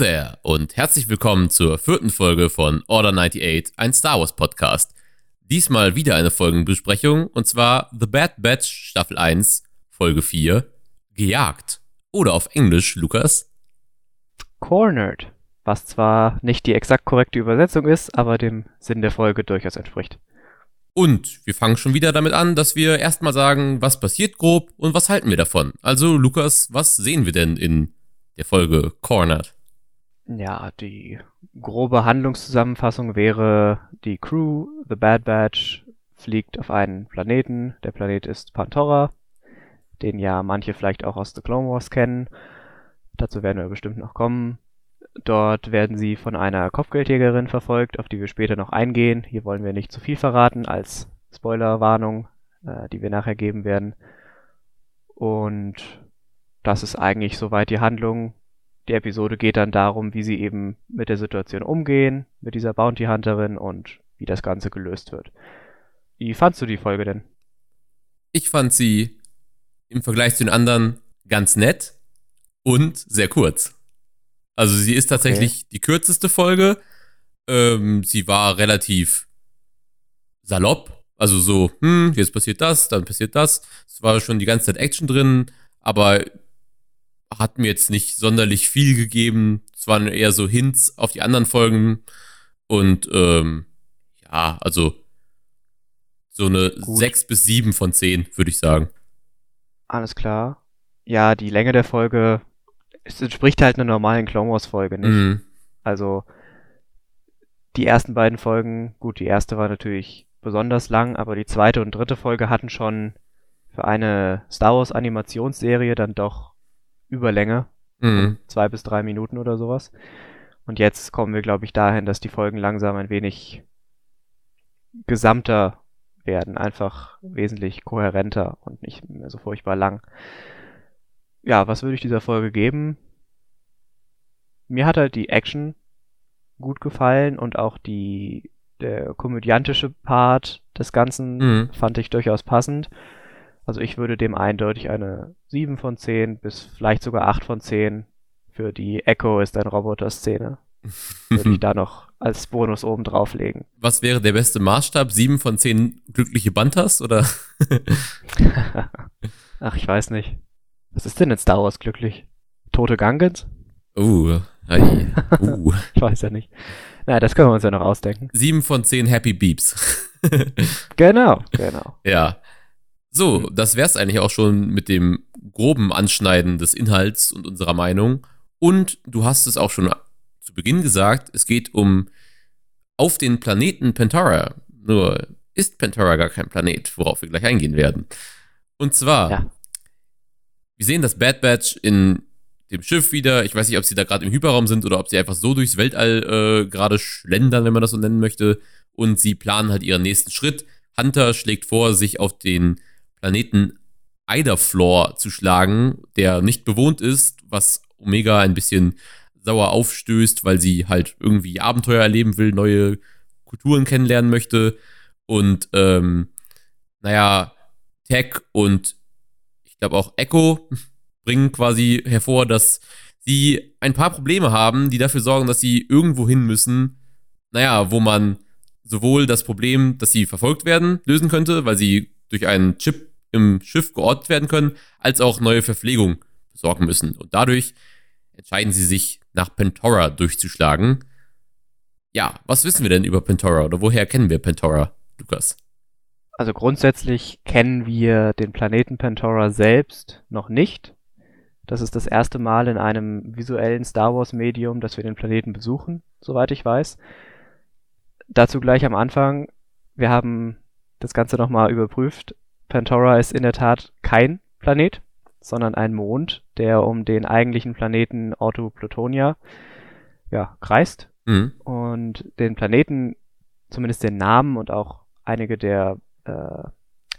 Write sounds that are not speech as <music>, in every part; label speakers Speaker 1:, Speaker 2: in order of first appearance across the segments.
Speaker 1: there und herzlich willkommen zur vierten Folge von Order 98, ein Star Wars Podcast. Diesmal wieder eine Folgenbesprechung und zwar The Bad Batch Staffel 1, Folge 4, Gejagt. Oder auf Englisch, Lukas?
Speaker 2: Cornered, was zwar nicht die exakt korrekte Übersetzung ist, aber dem Sinn der Folge durchaus entspricht.
Speaker 1: Und wir fangen schon wieder damit an, dass wir erstmal sagen, was passiert grob und was halten wir davon. Also, Lukas, was sehen wir denn in der Folge Cornered?
Speaker 2: Ja, die grobe Handlungszusammenfassung wäre, die Crew, The Bad Batch, fliegt auf einen Planeten. Der Planet ist Pantora, den ja manche vielleicht auch aus The Clone Wars kennen. Dazu werden wir bestimmt noch kommen. Dort werden sie von einer Kopfgeldjägerin verfolgt, auf die wir später noch eingehen. Hier wollen wir nicht zu viel verraten als Spoilerwarnung, äh, die wir nachher geben werden. Und das ist eigentlich soweit die Handlung. Die Episode geht dann darum, wie sie eben mit der Situation umgehen, mit dieser Bounty Hunterin und wie das Ganze gelöst wird. Wie fandst du die Folge denn?
Speaker 1: Ich fand sie im Vergleich zu den anderen ganz nett und sehr kurz. Also sie ist tatsächlich okay. die kürzeste Folge. Ähm, sie war relativ salopp. Also so, hm, jetzt passiert das, dann passiert das. Es war schon die ganze Zeit Action drin, aber hat mir jetzt nicht sonderlich viel gegeben. Es waren eher so Hints auf die anderen Folgen. Und ähm, ja, also so eine Gut. 6 bis 7 von 10, würde ich sagen.
Speaker 2: Alles klar. Ja, die Länge der Folge es entspricht halt einer normalen Clone Wars Folge nicht. Mhm. Also die ersten beiden Folgen, gut, die erste war natürlich besonders lang, aber die zweite und dritte Folge hatten schon für eine Star Wars Animationsserie dann doch Überlänge. Mhm. Zwei bis drei Minuten oder sowas. Und jetzt kommen wir, glaube ich, dahin, dass die Folgen langsam ein wenig gesamter werden, einfach wesentlich kohärenter und nicht mehr so furchtbar lang ja, was würde ich dieser Folge geben? Mir hat halt die Action gut gefallen und auch die, der komödiantische Part des Ganzen mhm. fand ich durchaus passend. Also ich würde dem eindeutig eine 7 von 10 bis vielleicht sogar 8 von 10 für die Echo ist ein Roboter-Szene. würde ich <laughs> da noch als Bonus oben drauflegen.
Speaker 1: Was wäre der beste Maßstab? 7 von 10 glückliche Bantas oder? <laughs>
Speaker 2: Ach, ich weiß nicht. Was ist denn in Star Wars glücklich? Tote Gungans?
Speaker 1: Uh, ei, <laughs> uh.
Speaker 2: ich weiß ja nicht. Na, das können wir uns ja noch ausdenken.
Speaker 1: Sieben von zehn Happy Beeps.
Speaker 2: genau, genau.
Speaker 1: Ja. So, das wär's eigentlich auch schon mit dem groben Anschneiden des Inhalts und unserer Meinung. Und du hast es auch schon zu Beginn gesagt, es geht um auf den Planeten Pantara. Nur ist Pantara gar kein Planet, worauf wir gleich eingehen werden. Und zwar ja. Wir sehen das Bad Batch in dem Schiff wieder. Ich weiß nicht, ob sie da gerade im Hyperraum sind oder ob sie einfach so durchs Weltall äh, gerade schlendern, wenn man das so nennen möchte. Und sie planen halt ihren nächsten Schritt. Hunter schlägt vor, sich auf den Planeten Idaflor zu schlagen, der nicht bewohnt ist, was Omega ein bisschen sauer aufstößt, weil sie halt irgendwie Abenteuer erleben will, neue Kulturen kennenlernen möchte. Und ähm, naja, Tech und glaube auch Echo <laughs> bringen quasi hervor, dass sie ein paar Probleme haben, die dafür sorgen, dass sie irgendwo hin müssen, naja, wo man sowohl das Problem, dass sie verfolgt werden, lösen könnte, weil sie durch einen Chip im Schiff geortet werden können, als auch neue Verpflegung besorgen müssen. Und dadurch entscheiden sie sich, nach Pentora durchzuschlagen. Ja, was wissen wir denn über Pentora oder woher kennen wir Pentora, Lukas?
Speaker 2: Also grundsätzlich kennen wir den Planeten Pantora selbst noch nicht. Das ist das erste Mal in einem visuellen Star Wars Medium, dass wir den Planeten besuchen, soweit ich weiß. Dazu gleich am Anfang, wir haben das Ganze nochmal überprüft. Pantora ist in der Tat kein Planet, sondern ein Mond, der um den eigentlichen Planeten Orto Plutonia ja, kreist. Mhm. Und den Planeten, zumindest den Namen und auch einige der äh,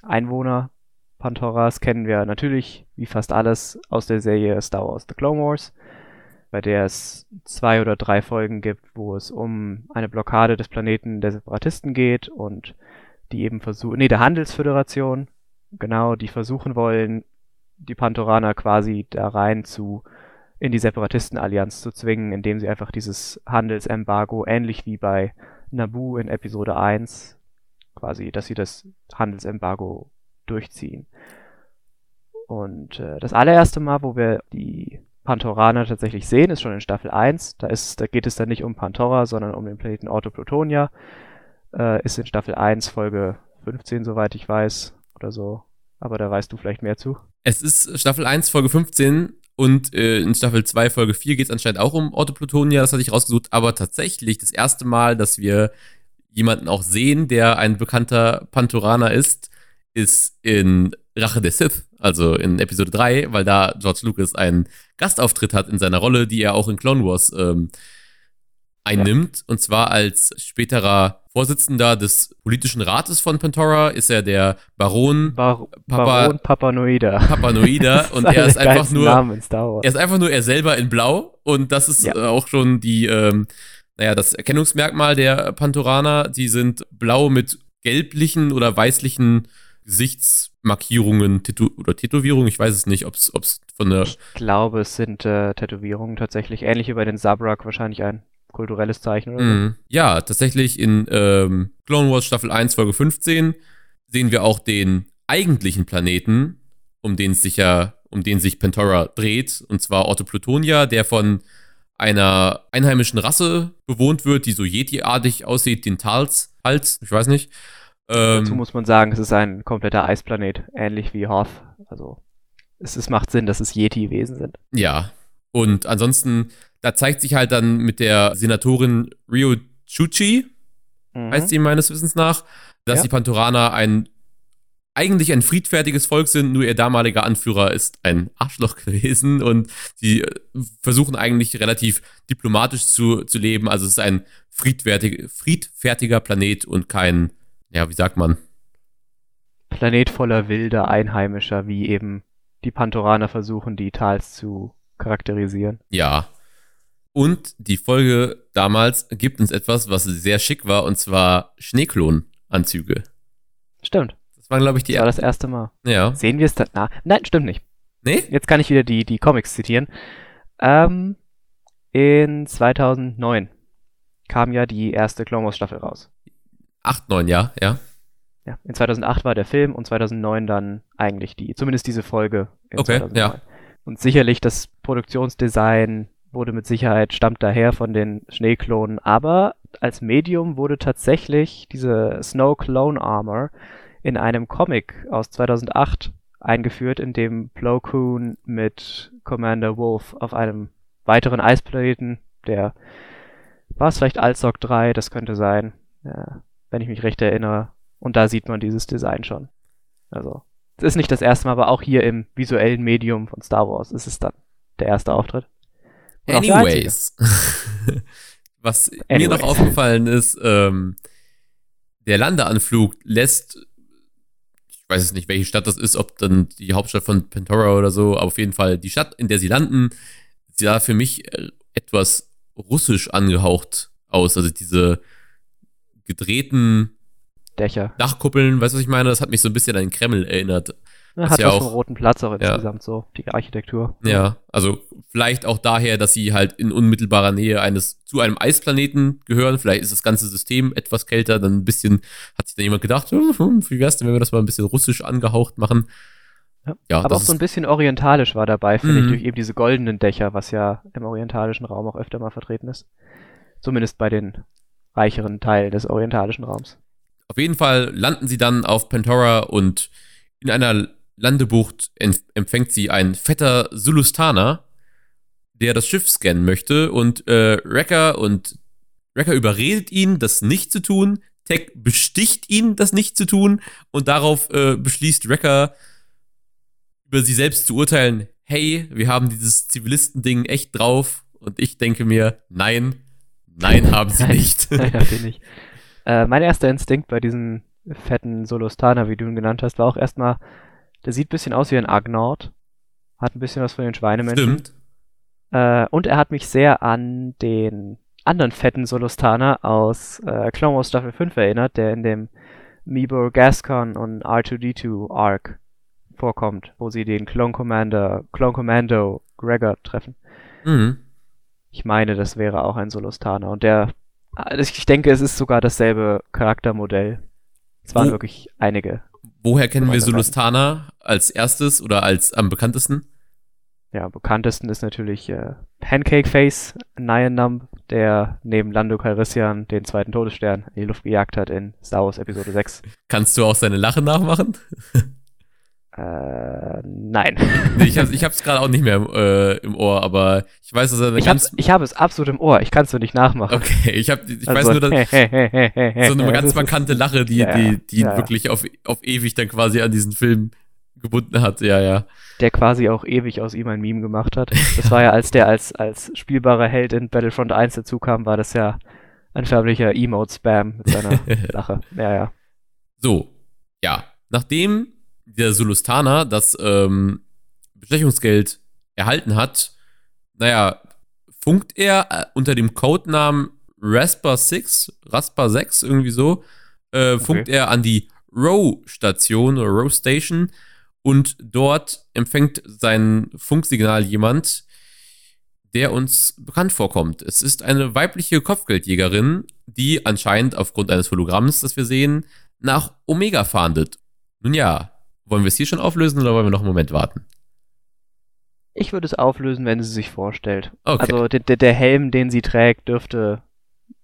Speaker 2: Einwohner Pantoras kennen wir natürlich wie fast alles aus der Serie Star Wars The Clone Wars, bei der es zwei oder drei Folgen gibt, wo es um eine Blockade des Planeten der Separatisten geht und die eben versuchen, nee, der Handelsföderation, genau, die versuchen wollen, die Pantoraner quasi da rein zu in die Separatistenallianz zu zwingen, indem sie einfach dieses Handelsembargo, ähnlich wie bei Naboo in Episode 1, quasi, dass sie das Handelsembargo durchziehen. Und äh, das allererste Mal, wo wir die Pantoraner tatsächlich sehen, ist schon in Staffel 1. Da, ist, da geht es dann nicht um Pantora, sondern um den Planeten Autoplutonia. Äh, ist in Staffel 1, Folge 15, soweit ich weiß, oder so. Aber da weißt du vielleicht mehr zu.
Speaker 1: Es ist Staffel 1, Folge 15 und äh, in Staffel 2, Folge 4 geht es anscheinend auch um Autoplutonia, das hatte ich rausgesucht. Aber tatsächlich das erste Mal, dass wir jemanden auch sehen, der ein bekannter Pantoraner ist, ist in Rache der Sith, also in Episode 3, weil da George Lucas einen Gastauftritt hat in seiner Rolle, die er auch in Clone Wars ähm, einnimmt. Ja. Und zwar als späterer Vorsitzender des politischen Rates von Pantora ist er der Baron
Speaker 2: Bar Papa, Baron Papanoida.
Speaker 1: Papanoida <laughs> und er ist einfach nur er ist einfach nur er selber in Blau und das ist ja. auch schon die ähm, naja, das Erkennungsmerkmal der Pantoraner, die sind blau mit gelblichen oder weißlichen Gesichtsmarkierungen Tätow oder Tätowierungen. Ich weiß es nicht, ob es von der.
Speaker 2: Ich glaube, es sind äh, Tätowierungen tatsächlich. Ähnlich wie bei den Zabrak wahrscheinlich ein kulturelles Zeichen oder so.
Speaker 1: Mm, ja, tatsächlich in ähm, Clone Wars Staffel 1, Folge 15 sehen wir auch den eigentlichen Planeten, um den sich ja, um den sich Pantora dreht, und zwar Orto Plutonia, der von einer einheimischen Rasse bewohnt wird, die so Yeti-artig aussieht, den Tals, Hals, ich weiß nicht.
Speaker 2: Ähm, Dazu muss man sagen, es ist ein kompletter Eisplanet, ähnlich wie Hoth. Also es, es macht Sinn, dass es Yeti-Wesen sind.
Speaker 1: Ja. Und ansonsten, da zeigt sich halt dann mit der Senatorin Rio Chuchi, mhm. heißt sie meines Wissens nach, dass ja. die Pantoraner ein eigentlich ein friedfertiges Volk sind, nur ihr damaliger Anführer ist ein Arschloch <laughs> gewesen und sie äh, versuchen eigentlich relativ diplomatisch zu, zu leben. Also es ist ein friedfertig, friedfertiger Planet und kein ja, wie sagt man?
Speaker 2: Planet voller wilder Einheimischer, wie eben die Pantoraner versuchen, die Tals zu charakterisieren.
Speaker 1: Ja. Und die Folge damals gibt uns etwas, was sehr schick war, und zwar Schneeklonanzüge.
Speaker 2: Stimmt.
Speaker 1: Das war, glaube ich, die
Speaker 2: Das war das erste Mal.
Speaker 1: Ja.
Speaker 2: Sehen wir es dann? Na, nein, stimmt nicht.
Speaker 1: Nee?
Speaker 2: Jetzt kann ich wieder die, die Comics zitieren. Ähm, in 2009 kam ja die erste Clone Wars Staffel raus.
Speaker 1: 8, 9, ja, ja.
Speaker 2: Ja, in 2008 war der Film und 2009 dann eigentlich die, zumindest diese Folge.
Speaker 1: okay, 2009. ja.
Speaker 2: Und sicherlich das Produktionsdesign wurde mit Sicherheit, stammt daher von den Schneeklonen, aber als Medium wurde tatsächlich diese Snow Clone Armor in einem Comic aus 2008 eingeführt, in dem Plo Koon mit Commander Wolf auf einem weiteren Eisplaneten, der war es vielleicht Alzog 3, das könnte sein, ja, wenn ich mich recht erinnere. Und da sieht man dieses Design schon. Also, es ist nicht das erste Mal, aber auch hier im visuellen Medium von Star Wars ist es dann der erste Auftritt.
Speaker 1: Und Anyways. <laughs> Was Anyways. mir noch aufgefallen ist, ähm, der Landeanflug lässt, ich weiß es nicht, welche Stadt das ist, ob dann die Hauptstadt von Pantora oder so, aber auf jeden Fall die Stadt, in der sie landen, sah für mich äh, etwas russisch angehaucht aus. Also diese gedrehten
Speaker 2: Dächer.
Speaker 1: Dachkuppeln, weißt du, was ich meine? Das hat mich so ein bisschen an den Kreml erinnert.
Speaker 2: Ja, hat ja auch einen roten Platz auch insgesamt ja. so, die Architektur.
Speaker 1: Ja, also vielleicht auch daher, dass sie halt in unmittelbarer Nähe eines zu einem Eisplaneten gehören. Vielleicht ist das ganze System etwas kälter, dann ein bisschen hat sich dann jemand gedacht, hm, hm, wie wär's denn, wenn wir das mal ein bisschen russisch angehaucht machen?
Speaker 2: Ja, ja aber auch so ein bisschen orientalisch war dabei, finde ich, mhm. durch eben diese goldenen Dächer, was ja im orientalischen Raum auch öfter mal vertreten ist. Zumindest bei den reicheren Teil des orientalischen Raums.
Speaker 1: Auf jeden Fall landen sie dann auf Pantora und in einer Landebucht empfängt sie ein fetter Sulustaner, der das Schiff scannen möchte und äh, Wrecker und Wrecker überredet ihn, das nicht zu tun. Tech besticht ihn, das nicht zu tun und darauf äh, beschließt Wrecker über sie selbst zu urteilen, hey, wir haben dieses Zivilistending echt drauf und ich denke mir, nein, Nein, haben sie nicht.
Speaker 2: Nein, haben sie nicht. Äh, mein erster Instinkt bei diesem fetten Solostana, wie du ihn genannt hast, war auch erstmal, der sieht ein bisschen aus wie ein Agnord. Hat ein bisschen was von den Schweinemenschen.
Speaker 1: Stimmt.
Speaker 2: Äh, und er hat mich sehr an den anderen fetten Solostana aus äh, Clone Wars Staffel 5 erinnert, der in dem Mibor Gascon und R2D2 Arc vorkommt, wo sie den Clone Commander, Clone Commando Gregor treffen.
Speaker 1: Mhm.
Speaker 2: Ich meine, das wäre auch ein Solustana. Und der, ich denke, es ist sogar dasselbe Charaktermodell. Es waren
Speaker 1: Wo-
Speaker 2: wirklich einige.
Speaker 1: Woher kennen wir. Solustana als erstes oder als am bekanntesten?
Speaker 2: Ja, am bekanntesten ist natürlich äh, Pancake Face, Nyanumb, der neben Lando Calrissian den zweiten Todesstern in die Luft gejagt hat in Star Wars Episode 6.
Speaker 1: Kannst du auch seine Lache nachmachen? <laughs>
Speaker 2: Äh, nein. <laughs>
Speaker 1: Nee, ich habe hab's gerade auch nicht mehr äh, im Ohr, aber ich weiß, dass er eine
Speaker 2: Ich,
Speaker 1: ganz
Speaker 2: ich habe es absolut im Ohr. Ich kann es nur nicht nachmachen.
Speaker 1: Okay, ich hab, ich weiß
Speaker 2: Also,
Speaker 1: nur, dass <laughs> so eine ganz markante Lache, die,
Speaker 2: Ja,
Speaker 1: die, die ihn
Speaker 2: ja, ja.
Speaker 1: wirklich auf, auf ewig dann quasi an diesen Film gebunden hat. Ja, ja.
Speaker 2: der quasi auch ewig aus ihm ein Meme gemacht hat. Das war ja, als der als, als spielbarer Held in Battlefront 1 dazu kam, war das ja ein förmlicher Emote-Spam mit seiner <laughs> Lache. Ja, ja.
Speaker 1: So, ja. Nachdem der Sulustana das ähm, Bestechungsgeld erhalten hat, naja, funkt er äh, unter dem Codenamen Rasper 6, Rasper 6, irgendwie so, äh, funkt er an die Row-Station oder Row-Station und dort empfängt sein Funksignal jemand, der uns bekannt vorkommt. Es ist eine weibliche Kopfgeldjägerin, die anscheinend aufgrund eines Hologramms, das wir sehen, nach Omega fahndet. Nun ja, wollen wir es hier schon auflösen oder wollen wir noch einen Moment warten?
Speaker 2: Ich würde es auflösen, wenn sie sich vorstellt.
Speaker 1: Okay.
Speaker 2: Also der, der, Helm, den sie trägt, dürfte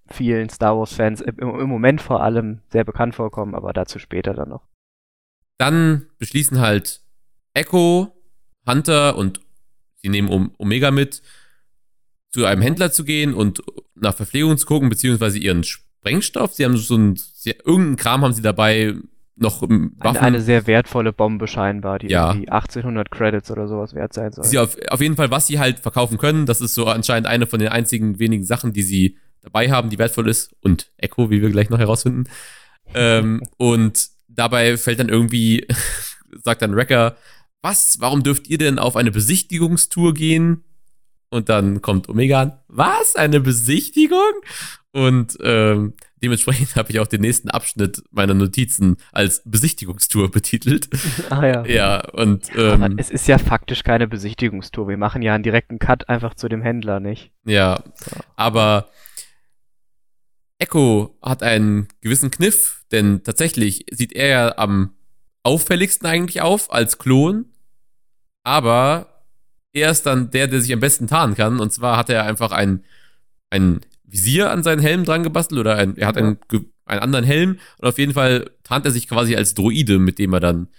Speaker 2: vielen Star Wars-Fans im, im Moment vor allem sehr bekannt vorkommen, aber dazu später dann noch.
Speaker 1: Dann beschließen halt Echo, Hunter und sie nehmen Omega mit, zu einem Händler zu gehen und nach Verpflegung zu gucken, beziehungsweise ihren Sprengstoff. Sie haben so ein, sie, irgendeinen Kram haben sie dabei, noch ähm, Waffen.
Speaker 2: Eine, eine sehr wertvolle Bombe scheinbar, die
Speaker 1: Ja.
Speaker 2: irgendwie 1800 Credits oder sowas wert sein soll.
Speaker 1: sie auf, auf jeden Fall, was sie halt verkaufen können. Das ist so anscheinend eine von den einzigen wenigen Sachen, die sie dabei haben, die wertvoll ist. Und Echo, wie wir gleich noch herausfinden. <laughs> ähm, und dabei fällt dann irgendwie, <laughs> sagt dann Wrecker, was? Warum dürft ihr denn auf eine Besichtigungstour gehen? Und dann kommt Omega an, was? Eine Besichtigung? Und ähm, dementsprechend <laughs> habe ich auch den nächsten Abschnitt meiner Notizen als Besichtigungstour <laughs> betitelt.
Speaker 2: ah ja.
Speaker 1: ja, und
Speaker 2: Aber
Speaker 1: ähm,
Speaker 2: es ist ja faktisch keine Besichtigungstour. Wir machen ja einen direkten Cut einfach zu dem Händler, nicht?
Speaker 1: Ja, aber Echo hat einen gewissen Kniff, denn tatsächlich sieht er ja am auffälligsten eigentlich auf als Klon, aber er ist dann der, der sich am besten tarnen kann. Und zwar hat er einfach ein, ein Visier an seinen Helm dran gebastelt oder ein, er hat einen, einen anderen Helm und auf jeden Fall tarnt er sich quasi als Droide, mit dem er dann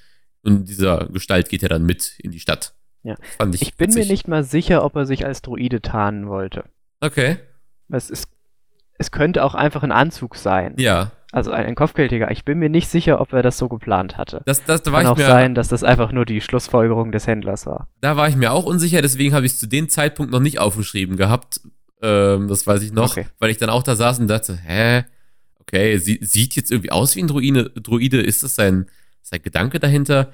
Speaker 1: in dieser Gestalt geht er dann mit in die Stadt.
Speaker 2: Ja.
Speaker 1: Ich,
Speaker 2: Ich bin mir
Speaker 1: witzig.
Speaker 2: nicht mal sicher, ob er sich als Droide tarnen wollte.
Speaker 1: Okay.
Speaker 2: Es, ist, es könnte auch einfach ein Anzug sein.
Speaker 1: Ja.
Speaker 2: Also ein, ein Kopfgeldjäger. Ich bin mir nicht sicher, ob er das so geplant hatte.
Speaker 1: Das, das, da war
Speaker 2: Kann auch
Speaker 1: mir,
Speaker 2: sein, dass das einfach nur die Schlussfolgerung des Händlers war.
Speaker 1: Da war ich mir auch unsicher, deswegen habe ich es zu dem Zeitpunkt noch nicht aufgeschrieben gehabt. Ähm, das weiß ich noch,
Speaker 2: Okay.
Speaker 1: weil ich dann auch da saß und dachte, hä? Okay, sie, sieht jetzt irgendwie aus wie ein Druide, Druide. Ist das sein, sein Gedanke dahinter?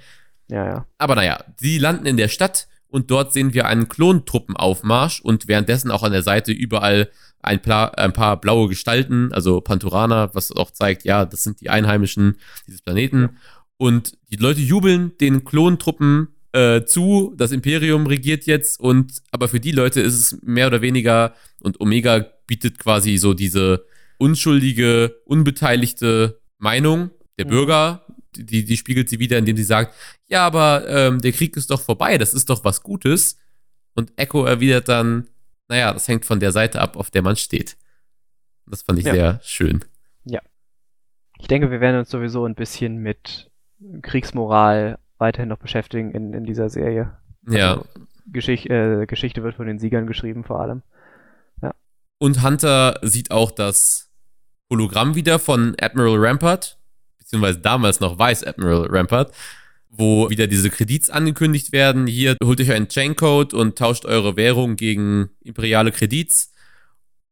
Speaker 2: Ja, ja.
Speaker 1: Aber naja, sie landen in der Stadt und dort sehen wir einen Klontruppenaufmarsch und währenddessen auch an der Seite überall ein, ein paar blaue Gestalten, also Panturaner, was auch zeigt, ja, das sind die Einheimischen dieses Planeten. Und die Leute jubeln den Klontruppen äh, zu, das Imperium regiert jetzt und aber für die Leute ist es mehr oder weniger und Omega bietet quasi so diese unschuldige, unbeteiligte Meinung der
Speaker 2: Mhm.
Speaker 1: Bürger, die, die spiegelt sie wieder, indem sie sagt, ja, aber ähm, der Krieg ist doch vorbei, das ist doch was Gutes. Und Echo erwidert dann, naja, das hängt von der Seite ab, auf der man steht. Das fand ich
Speaker 2: Ja.
Speaker 1: sehr schön.
Speaker 2: Ich denke, wir werden uns sowieso ein bisschen mit Kriegsmoral weiterhin noch beschäftigen in, in dieser Serie.
Speaker 1: Ja.
Speaker 2: Also, Geschicht, äh, Geschichte wird von den Siegern geschrieben, vor allem.
Speaker 1: Und Hunter sieht auch das Hologramm wieder von Admiral Rampart, beziehungsweise damals noch Vice Admiral Rampart, wo wieder diese Kredits angekündigt werden. Hier holt euch einen Chaincode und tauscht eure Währung gegen imperiale Kredits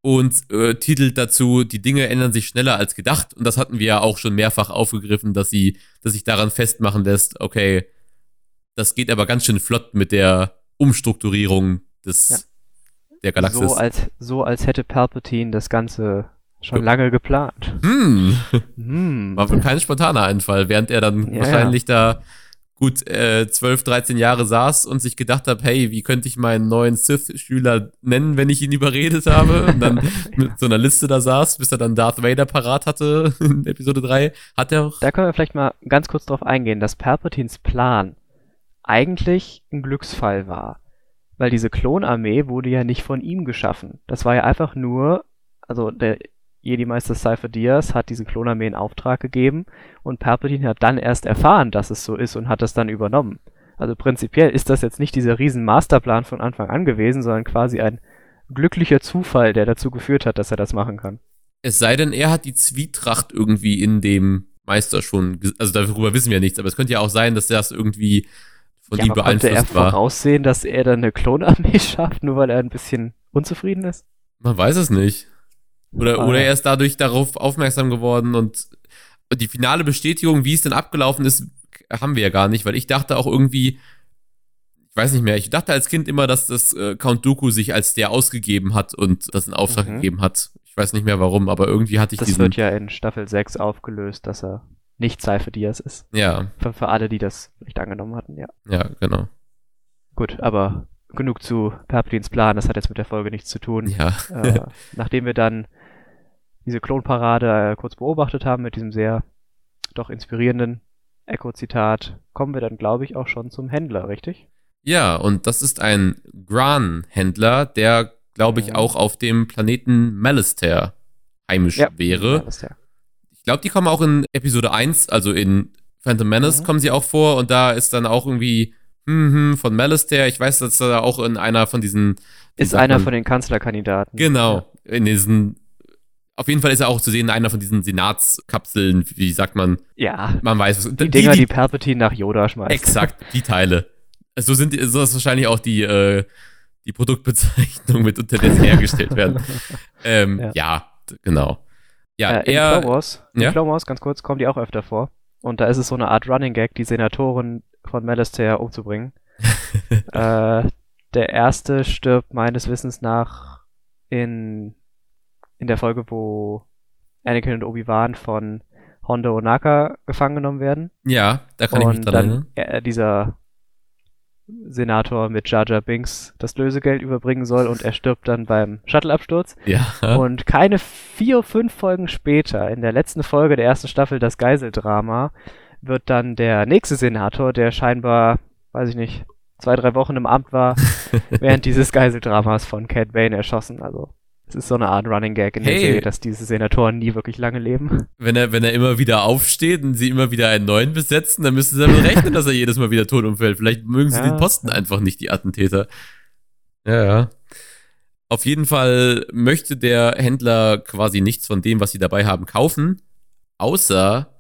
Speaker 1: und äh, titelt dazu, die Dinge ändern sich schneller als gedacht. Und das hatten wir ja auch schon mehrfach aufgegriffen, dass sie, dass sich daran festmachen lässt, okay, das geht aber ganz schön flott mit der Umstrukturierung des,
Speaker 2: Ja.
Speaker 1: der Galaxis.
Speaker 2: So als, so als hätte Palpatine das Ganze schon
Speaker 1: Ja.
Speaker 2: lange geplant.
Speaker 1: hm.
Speaker 2: Hm.
Speaker 1: War wohl kein spontaner Einfall, während er dann
Speaker 2: Ja,
Speaker 1: wahrscheinlich da gut äh, 12, 13 Jahre saß und sich gedacht habe, hey, wie könnte ich meinen neuen Sith-Schüler nennen, wenn ich ihn überredet habe? Und dann <laughs> mit so einer Liste da saß, bis er dann Darth Vader parat hatte <laughs> in Episode 3. Hat er auch.
Speaker 2: Da können wir vielleicht mal ganz kurz drauf eingehen, dass Palpatines Plan eigentlich ein Glücksfall war. Weil diese Klonarmee wurde ja nicht von ihm geschaffen. Das war ja einfach nur, also der Jedi-Meister Cypher Diaz hat diese Klonarmee in Auftrag gegeben und Palpatine hat dann erst erfahren, dass es so ist und hat das dann übernommen. Also prinzipiell ist das jetzt nicht dieser riesen Masterplan von Anfang an gewesen, sondern quasi ein glücklicher Zufall, der dazu geführt hat, dass er das machen kann.
Speaker 1: Es sei denn, er hat die Zwietracht irgendwie in dem Meister schon, also darüber wissen wir nichts, aber es könnte ja auch sein, dass das irgendwie von
Speaker 2: ja,
Speaker 1: ihm beeinflusst
Speaker 2: konnte er
Speaker 1: war.
Speaker 2: voraussehen, dass er dann eine Klonarmee <laughs> schafft, nur weil er ein bisschen unzufrieden ist?
Speaker 1: Man weiß es nicht. Oder,
Speaker 2: Ah.
Speaker 1: oder er ist dadurch darauf aufmerksam geworden und die finale Bestätigung, wie es denn abgelaufen ist, haben wir ja gar nicht, weil ich dachte auch irgendwie, ich weiß nicht mehr, ich dachte als Kind immer, dass das äh, Count Dooku sich als der ausgegeben hat und das in Auftrag
Speaker 2: Mhm.
Speaker 1: gegeben hat. Ich weiß nicht mehr warum, aber irgendwie hatte ich
Speaker 2: Das
Speaker 1: diesen.
Speaker 2: wird ja in Staffel 6 aufgelöst, dass er nicht Cypher Diaz ist.
Speaker 1: ja,
Speaker 2: Für, für alle, die das nicht angenommen hatten, ja.
Speaker 1: ja, genau.
Speaker 2: Gut, aber genug zu Palpatines Plan, das hat jetzt mit der Folge nichts zu tun.
Speaker 1: Ja.
Speaker 2: äh, <laughs> nachdem wir dann diese Klonparade äh, kurz beobachtet haben mit diesem sehr doch inspirierenden Echo-Zitat, kommen wir dann, glaube ich, auch schon zum Händler, richtig?
Speaker 1: Ja, und das ist ein Gran-Händler, der, glaube ich, auch auf dem Planeten Malister heimisch wäre.
Speaker 2: Ja, ist ja.
Speaker 1: Ich glaube, die kommen auch in Episode 1, also in Phantom Menace
Speaker 2: Mhm.
Speaker 1: kommen sie auch vor und da ist dann auch irgendwie hm, hm, von Malister. Ich weiß, dass er auch in einer von diesen.
Speaker 2: Ist einer
Speaker 1: man-
Speaker 2: von den Kanzlerkandidaten.
Speaker 1: Genau, in diesen. Auf jeden Fall ist er auch zu sehen in einer von diesen Senatskapseln, wie sagt man,
Speaker 2: Ja,
Speaker 1: man weiß.
Speaker 2: die Dinger, die, Palpatine nach Yoda schmeißt.
Speaker 1: Exakt, die Teile. So sind die- so ist wahrscheinlich auch die, äh, die Produktbezeichnung, mit unter der sie hergestellt werden. <laughs> Ähm, ja.
Speaker 2: Ja.
Speaker 1: genau. Ja,
Speaker 2: äh, in
Speaker 1: er.
Speaker 2: Clone Wars, in
Speaker 1: ja?
Speaker 2: Clone Wars, ganz kurz, kommen die auch öfter vor. Und da ist es so eine Art Running Gag, die Senatoren von Malister umzubringen. <laughs> äh, der erste stirbt meines Wissens nach in, in der Folge, wo Anakin und Obi-Wan von Hondo Onaka gefangen genommen werden.
Speaker 1: ja, da kann ich mich
Speaker 2: und
Speaker 1: dran
Speaker 2: dann
Speaker 1: erinnern.
Speaker 2: äh, dieser Senator mit Jar Jar Binks das Lösegeld überbringen soll und er stirbt dann beim Shuttle-Absturz.
Speaker 1: Ja.
Speaker 2: Und keine vier, fünf Folgen später, in der letzten Folge der ersten Staffel, das Geiseldrama, wird dann der nächste Senator, der scheinbar, weiß ich nicht, zwei, drei Wochen im Amt war, <laughs> während dieses Geiseldramas von Cat Bane erschossen. Also, es ist so eine Art Running Gag in der
Speaker 1: Hey.
Speaker 2: Serie, dass diese Senatoren nie wirklich lange leben.
Speaker 1: wenn er, wenn er immer wieder aufsteht und sie immer wieder einen neuen besetzen, dann müssen sie damit rechnen, dass er jedes Mal wieder tot umfällt. Vielleicht mögen sie
Speaker 2: Ja.
Speaker 1: den Posten einfach nicht, die Attentäter. Ja, ja. Auf jeden Fall möchte der Händler quasi nichts von dem, was sie dabei haben, kaufen, außer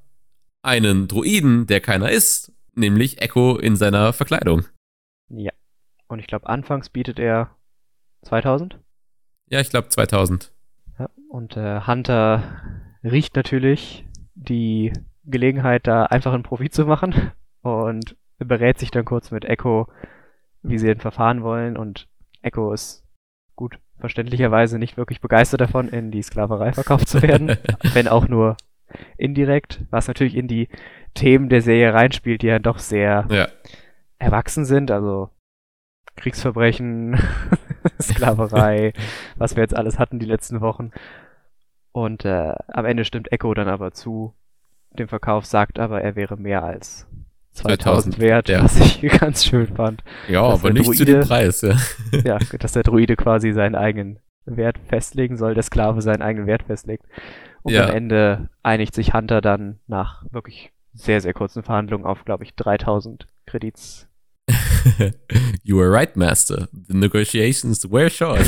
Speaker 1: einen Druiden, der keiner ist, nämlich Echo in seiner Verkleidung.
Speaker 2: Ja. Und ich glaube, anfangs bietet er 2000.
Speaker 1: Ja, ich glaube 2000.
Speaker 2: Ja, und äh, Hunter riecht natürlich die Gelegenheit, da einfach einen Profit zu machen <laughs> und berät sich dann kurz mit Echo, wie sie denn verfahren wollen. Und Echo ist gut verständlicherweise nicht wirklich begeistert davon, in die Sklaverei verkauft zu werden, <laughs> wenn auch nur indirekt, was natürlich in die Themen der Serie reinspielt, die ja doch sehr
Speaker 1: Ja.
Speaker 2: erwachsen sind, also Kriegsverbrechen, <laughs> Sklaverei, was wir jetzt alles hatten die letzten Wochen. Und äh, am Ende stimmt Echo dann aber zu dem Verkauf, sagt aber, er wäre mehr als 2000
Speaker 1: 2000,
Speaker 2: wert,
Speaker 1: ja.
Speaker 2: was ich <laughs> ganz schön fand.
Speaker 1: Ja, aber nicht zu dem
Speaker 2: Druide-
Speaker 1: Preis, ja. <laughs>
Speaker 2: Ja, dass der Druide quasi seinen eigenen Wert festlegen soll, der Sklave seinen eigenen Wert festlegt. Und
Speaker 1: Ja.
Speaker 2: am Ende einigt sich Hunter dann nach wirklich sehr, sehr kurzen Verhandlungen auf, glaube ich, 3000 Kredits <laughs>
Speaker 1: you were right, Master. The negotiations were short.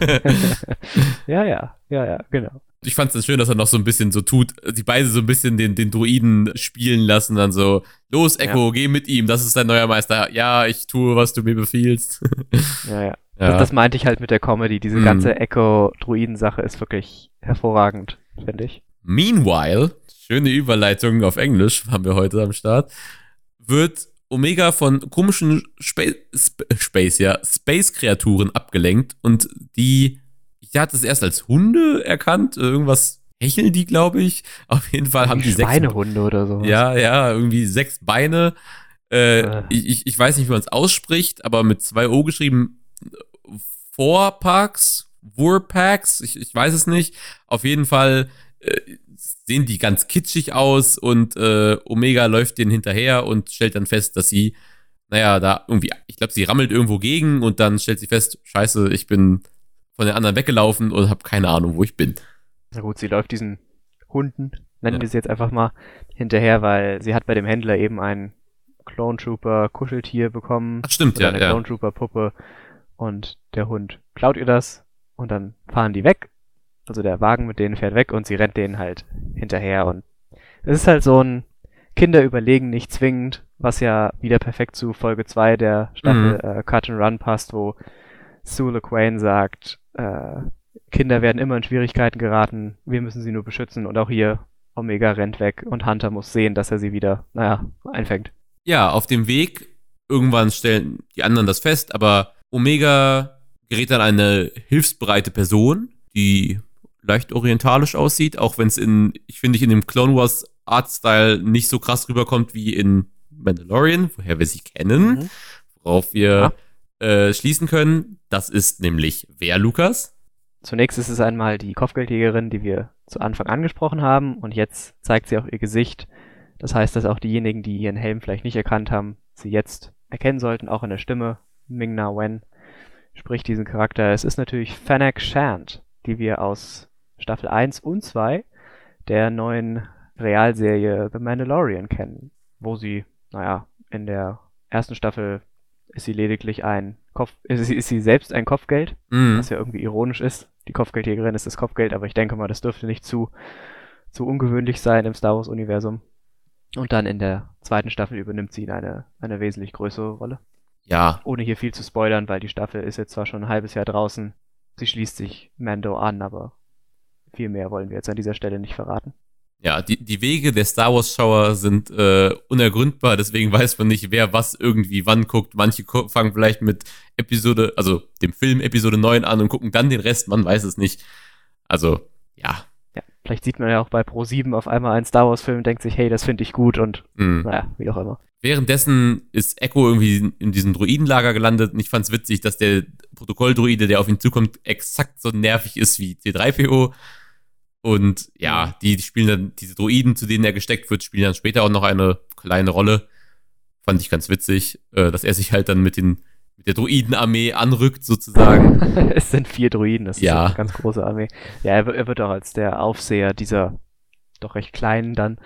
Speaker 1: <laughs>
Speaker 2: ja, ja, ja, ja, genau.
Speaker 1: ich fand es schön, dass er noch so ein bisschen so tut, die beide so ein bisschen den, den Druiden spielen lassen, dann so, los, Echo, geh mit ihm, das ist dein neuer Meister. Ja, ich tue, was du mir befiehlst. <laughs>
Speaker 2: Ja, ja.
Speaker 1: ja.
Speaker 2: Das, das meinte ich halt mit der Comedy. Diese
Speaker 1: Mhm.
Speaker 2: ganze Echo-Druiden-Sache ist wirklich hervorragend, finde ich.
Speaker 1: Meanwhile, schöne Überleitung auf Englisch haben wir heute am Start, wird Omega von komischen Spa Sp Space, ja, Space-Kreaturen abgelenkt und die, ich hatte es erst als Hunde erkannt, irgendwas hecheln die, glaube ich. <laughs> Auf jeden Fall haben die sechs
Speaker 2: Schweinehunde oder so.
Speaker 1: Ja, ja, irgendwie sechs Beine, Äh, äh. Ich, ich weiß nicht, wie man es ausspricht, aber mit zwei O geschrieben. Vorpax, Wurpax, ich, ich weiß es nicht. Auf jeden Fall äh, sehen die ganz kitschig aus und äh, Omega läuft denen hinterher und stellt dann fest, dass sie, naja, da irgendwie, ich glaube, sie rammelt irgendwo gegen und dann stellt sie fest, scheiße, ich bin von den anderen weggelaufen und habe keine Ahnung, wo ich bin.
Speaker 2: Na gut, sie läuft diesen Hunden, nennen ja. wir sie jetzt einfach mal, hinterher, weil sie hat bei dem Händler eben ein Clone Trooper Kuscheltier bekommen.
Speaker 1: Ach, stimmt, ja.
Speaker 2: Eine
Speaker 1: ja.
Speaker 2: Clone Trooper Puppe und der Hund klaut ihr das und dann fahren die weg. Also der Wagen mit denen fährt weg und sie rennt denen halt hinterher und es ist halt so ein Kinder überlegen nicht zwingend, was ja wieder perfekt zu Folge 2 der Staffel mhm. äh, Cut and Run passt, wo Sue LeQuain sagt, äh, Kinder werden immer in Schwierigkeiten geraten, wir müssen sie nur beschützen und auch hier Omega rennt weg und Hunter muss sehen, dass er sie wieder, naja, einfängt.
Speaker 1: Ja, auf dem Weg, irgendwann stellen die anderen das fest, aber Omega gerät dann eine hilfsbereite Person, die leicht orientalisch aussieht, auch wenn es in, ich finde, ich in dem Clone Wars Artstyle nicht so krass rüberkommt wie in Mandalorian, woher wir sie kennen, mhm. worauf wir ja. äh, schließen können. Das ist nämlich wer, Lukas?
Speaker 2: Zunächst ist es einmal die Kopfgeldjägerin, die wir zu Anfang angesprochen haben, und jetzt zeigt sie auch ihr Gesicht. Das heißt, dass auch diejenigen, die ihren Helm vielleicht nicht erkannt haben, sie jetzt erkennen sollten, auch in der Stimme. Ming-Na Wen spricht diesen Charakter. Es ist natürlich Fennec Shand, die wir aus Staffel 1 und 2 der neuen Realserie The Mandalorian kennen, wo sie, naja, in der ersten Staffel ist sie lediglich ein Kopf, ist sie, ist sie selbst ein Kopfgeld, mhm. was ja irgendwie ironisch ist. Die Kopfgeldjägerin ist das Kopfgeld, aber ich denke mal, das dürfte nicht zu, zu ungewöhnlich sein im Star Wars-Universum. Und dann in der zweiten Staffel übernimmt sie eine, eine wesentlich größere Rolle.
Speaker 1: Ja.
Speaker 2: Ohne hier viel zu spoilern, weil die Staffel ist jetzt zwar schon ein halbes Jahr draußen. Sie schließt sich Mando an, aber viel mehr wollen wir jetzt an dieser Stelle nicht verraten.
Speaker 1: Ja, die, die Wege der Star Wars-Schauer sind äh, unergründbar, deswegen weiß man nicht, wer was irgendwie wann guckt. Manche fangen vielleicht mit Episode, also dem Film Episode 9 an und gucken dann den Rest, man weiß es nicht. Also, ja.
Speaker 2: Ja, vielleicht sieht man ja auch bei Pro7 auf einmal einen Star Wars-Film und denkt sich, hey, das finde ich gut und mm. naja, wie auch immer.
Speaker 1: Währenddessen ist Echo irgendwie in diesem Druidenlager gelandet und ich fand es witzig, dass der Protokolldruide, der auf ihn zukommt, exakt so nervig ist wie T3PO. Und ja, die, die spielen dann, diese Droiden, zu denen er gesteckt wird, spielen dann später auch noch eine kleine Rolle. Fand ich ganz witzig, äh, dass er sich halt dann mit den mit der Druidenarmee anrückt, sozusagen. <laughs>
Speaker 2: es sind vier Druiden, das ja. ist eine ganz große Armee. Ja, er, er wird auch als der Aufseher dieser doch recht kleinen dann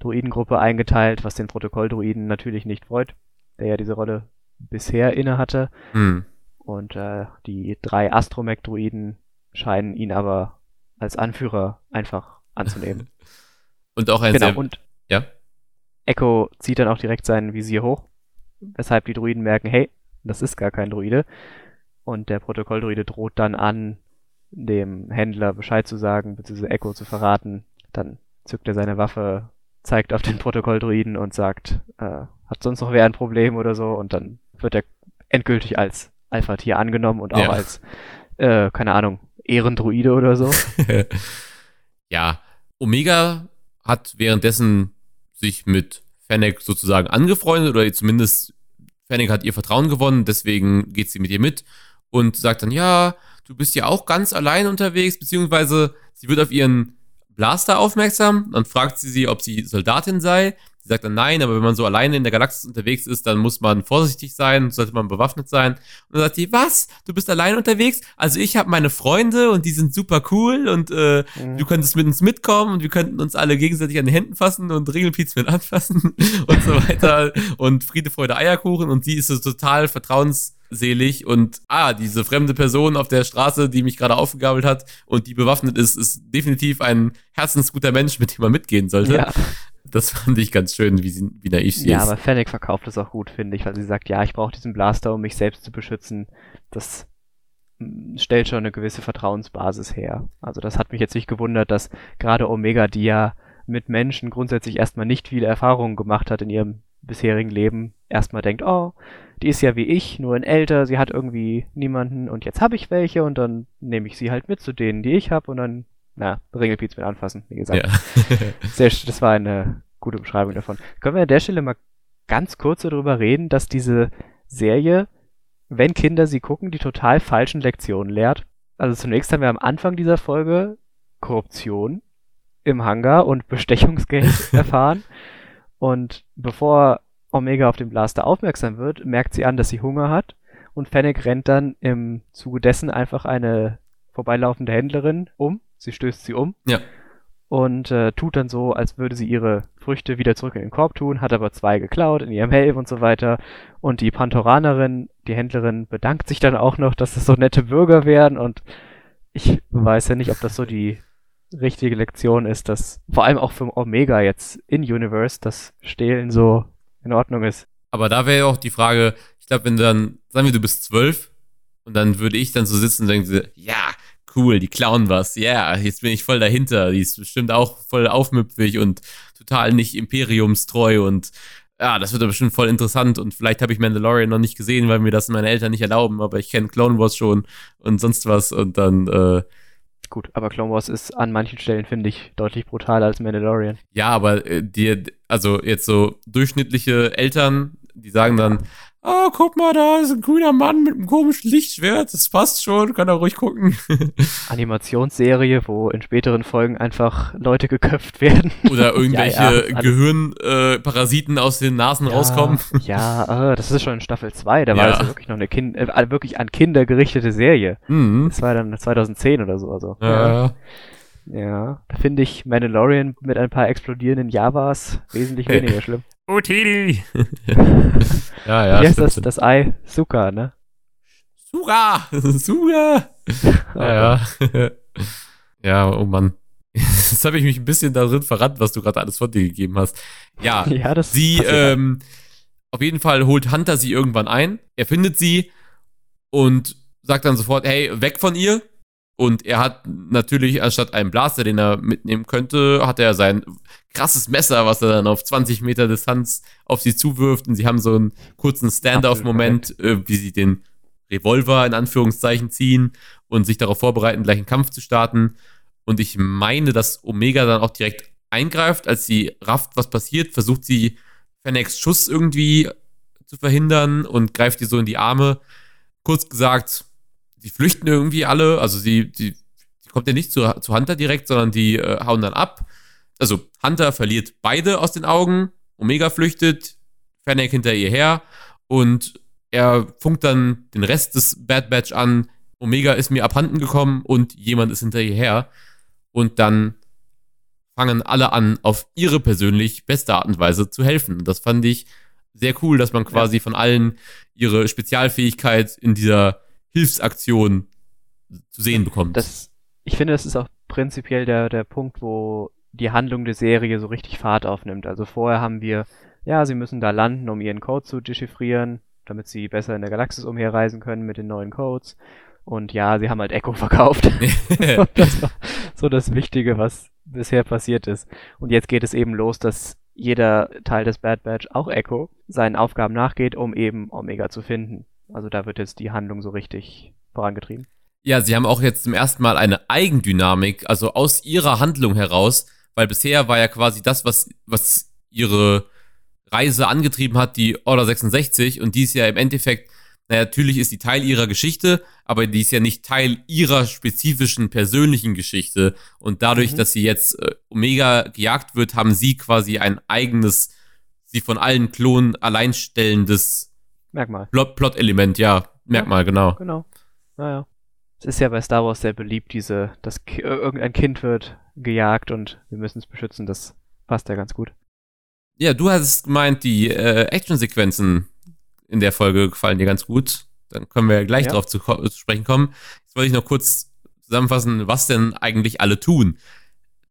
Speaker 2: Druidengruppe eingeteilt, was den Protokolldruiden natürlich nicht freut, der ja diese Rolle bisher inne hatte. Hm. Und äh, die drei Astromech-Druiden scheinen ihn aber als Anführer einfach anzunehmen. <laughs>
Speaker 1: und auch ein
Speaker 2: genau,
Speaker 1: sehr,
Speaker 2: und
Speaker 1: ja?
Speaker 2: Echo zieht dann auch direkt sein Visier hoch, weshalb die Druiden merken, hey, das ist gar kein Druide. Und der Protokolldruide droht dann an, dem Händler Bescheid zu sagen, beziehungsweise Echo zu verraten. Dann zückt er seine Waffe, zeigt auf den Protokolldruiden und sagt, äh, hat sonst noch wer ein Problem oder so? Und dann wird er endgültig als Alpha-Tier angenommen und auch ja. als, äh, keine Ahnung, Ehrendruide oder so. <laughs>
Speaker 1: ja, Omega hat währenddessen sich mit Fennec sozusagen angefreundet oder zumindest Fennec hat ihr Vertrauen gewonnen, deswegen geht sie mit ihr mit und sagt dann, ja, du bist ja auch ganz allein unterwegs, beziehungsweise sie wird auf ihren Blaster aufmerksam, dann fragt sie sie, ob sie Soldatin sei Sie sagt dann nein, aber wenn man so alleine in der Galaxis unterwegs ist, dann muss man vorsichtig sein, sollte man bewaffnet sein. Und dann sagt sie, was? Du bist allein unterwegs? Also ich habe meine Freunde und die sind super cool und äh, mhm. du könntest mit uns mitkommen und wir könnten uns alle gegenseitig an den Händen fassen und Ringelpiez mit anfassen <laughs> und so weiter und Friede, Freude, Eierkuchen und sie ist so total vertrauensselig und ah, diese fremde Person auf der Straße, die mich gerade aufgegabelt hat und die bewaffnet ist, ist definitiv ein herzensguter Mensch, mit dem man mitgehen sollte. Ja. Das fand ich ganz schön, wie, sie, wie naiv sie
Speaker 2: ja,
Speaker 1: ist.
Speaker 2: Ja, aber Fennec verkauft das auch gut, finde ich, weil sie sagt, ja, ich brauche diesen Blaster, um mich selbst zu beschützen. Das mm, stellt schon eine gewisse Vertrauensbasis her. Also das hat mich jetzt nicht gewundert, dass gerade Omega, die ja mit Menschen grundsätzlich erstmal nicht viele Erfahrungen gemacht hat in ihrem bisherigen Leben, erstmal denkt, oh, die ist ja wie ich, nur in älter, sie hat irgendwie niemanden und jetzt habe ich welche und dann nehme ich sie halt mit zu denen, die ich habe und dann na, Ringelpiez mit anfassen, wie gesagt. Ja. <laughs> Sehr, das war eine gute Beschreibung davon. Können wir an der Stelle mal ganz kurz darüber reden, dass diese Serie, wenn Kinder sie gucken, die total falschen Lektionen lehrt. Also zunächst haben wir am Anfang dieser Folge Korruption im Hangar und Bestechungsgeld <laughs> erfahren. Und bevor Omega auf den Blaster aufmerksam wird, merkt sie an, dass sie Hunger hat. Und Fennec rennt dann im Zuge dessen einfach eine vorbeilaufende Händlerin um. Sie stößt sie um.
Speaker 1: Ja.
Speaker 2: Und äh, tut dann so, als würde sie ihre Früchte wieder zurück in den Korb tun, hat aber zwei geklaut in ihrem Helm und so weiter. Und die Pantoranerin, die Händlerin, bedankt sich dann auch noch, dass es so nette Bürger wären. Und ich weiß ja nicht, ob das so die richtige Lektion ist, dass vor allem auch für Omega jetzt in Universe das Stehlen so in Ordnung ist.
Speaker 1: Aber da wäre ja auch die Frage, ich glaube, wenn du dann, sagen wir, du bist zwölf und dann würde ich dann so sitzen und denken, ja, cool, die klauen was, ja, yeah, jetzt bin ich voll dahinter, die ist bestimmt auch voll aufmüpfig und total nicht imperiumstreu und ja, das wird bestimmt voll interessant und vielleicht habe ich Mandalorian noch nicht gesehen, weil mir das meine Eltern nicht erlauben, aber ich kenne Clone Wars schon und sonst was und dann äh,
Speaker 2: Gut, aber Clone Wars ist an manchen Stellen, finde ich, deutlich brutaler als Mandalorian.
Speaker 1: Ja, aber äh, dir, also jetzt so durchschnittliche Eltern, die sagen dann, oh, guck mal, da ist ein grüner Mann mit einem komischen Lichtschwert, das passt schon, kann er ruhig gucken. <laughs>
Speaker 2: Animationsserie, wo in späteren Folgen einfach Leute geköpft werden.
Speaker 1: Oder <laughs> irgendwelche ja, ja, Gehirnparasiten äh, aus den Nasen
Speaker 2: ja,
Speaker 1: rauskommen.
Speaker 2: Ja, äh, das ist schon in Staffel 2, da war das wirklich noch eine kind äh, wirklich an Kinder gerichtete Serie. Mhm. Das war dann 2010 oder so. Also.
Speaker 1: Ja.
Speaker 2: Ja, da finde ich Mandalorian mit ein paar explodierenden Javas wesentlich weniger schlimm.
Speaker 1: Oh, Teddy! <laughs>
Speaker 2: ja, ja. Wie heißt das, das Ei? Suka, ne?
Speaker 1: Suga! <laughs> Suga! <laughs> ja, ja. ja, oh Mann. Jetzt habe ich mich ein bisschen darin verrannt, was du gerade alles von dir gegeben hast. Ja,
Speaker 2: ja das
Speaker 1: sie, ähm, auf jeden Fall holt Hunter sie irgendwann ein. Er findet sie und sagt dann sofort, hey, weg von ihr. Und er hat natürlich anstatt einem Blaster, den er mitnehmen könnte, hat er sein krasses Messer, was er dann auf 20 Meter Distanz auf sie zuwirft. Und sie haben so einen kurzen Stand-off-Moment, äh, wie sie den Revolver in Anführungszeichen ziehen und sich darauf vorbereiten, gleich einen Kampf zu starten. Und ich meine, dass Omega dann auch direkt eingreift, als sie rafft, was passiert, versucht sie Fennecs Schuss irgendwie zu verhindern und greift ihr so in die Arme. Kurz gesagt, die flüchten irgendwie alle, also sie, die, die kommt ja nicht zu, zu Hunter direkt, sondern die äh, hauen dann ab. Also Hunter verliert beide aus den Augen, Omega flüchtet, Fennec hinter ihr her und er funkt dann den Rest des Bad Batch an, Omega ist mir abhanden gekommen und jemand ist hinter ihr her. Und dann fangen alle an, auf ihre persönlich beste Art und Weise zu helfen. Und das fand ich sehr cool, dass man quasi ja. von allen ihre Spezialfähigkeit in dieser Hilfsaktion zu sehen bekommt.
Speaker 2: Das, ich finde, das ist auch prinzipiell der, der Punkt, wo die Handlung der Serie so richtig Fahrt aufnimmt. Also vorher haben wir, ja, sie müssen da landen, um ihren Code zu dechiffrieren, damit sie besser in der Galaxis umherreisen können mit den neuen Codes. Und ja, sie haben halt Echo <laughs> verkauft. <laughs> das war so das Wichtige, was bisher passiert ist. Und jetzt geht es eben los, dass jeder Teil des Bad Batch, auch Echo, seinen Aufgaben nachgeht, um eben Omega zu finden. Also da wird jetzt die Handlung so richtig vorangetrieben.
Speaker 1: Ja, sie haben auch jetzt zum ersten Mal eine Eigendynamik, also aus ihrer Handlung heraus, weil bisher war ja quasi das, was, was ihre Reise angetrieben hat, die Order 66 und die ist ja im Endeffekt, naja, natürlich ist die Teil ihrer Geschichte, aber die ist ja nicht Teil ihrer spezifischen persönlichen Geschichte und dadurch, mhm. dass sie jetzt äh, Omega gejagt wird, haben sie quasi ein eigenes, sie von allen Klonen alleinstellendes
Speaker 2: Merkmal.
Speaker 1: Plot-Element, ja. Merkmal,
Speaker 2: ja,
Speaker 1: genau.
Speaker 2: Genau. Naja. Es ist ja bei Star Wars sehr beliebt, diese, dass irgendein Kind wird gejagt und wir müssen es beschützen. Das passt ja ganz gut.
Speaker 1: Ja, du hast gemeint, die äh, Actionsequenzen in der Folge gefallen dir ganz gut. Dann können wir gleich ja. drauf zu, zu, sprechen kommen. Jetzt wollte ich noch kurz zusammenfassen, was denn eigentlich alle tun.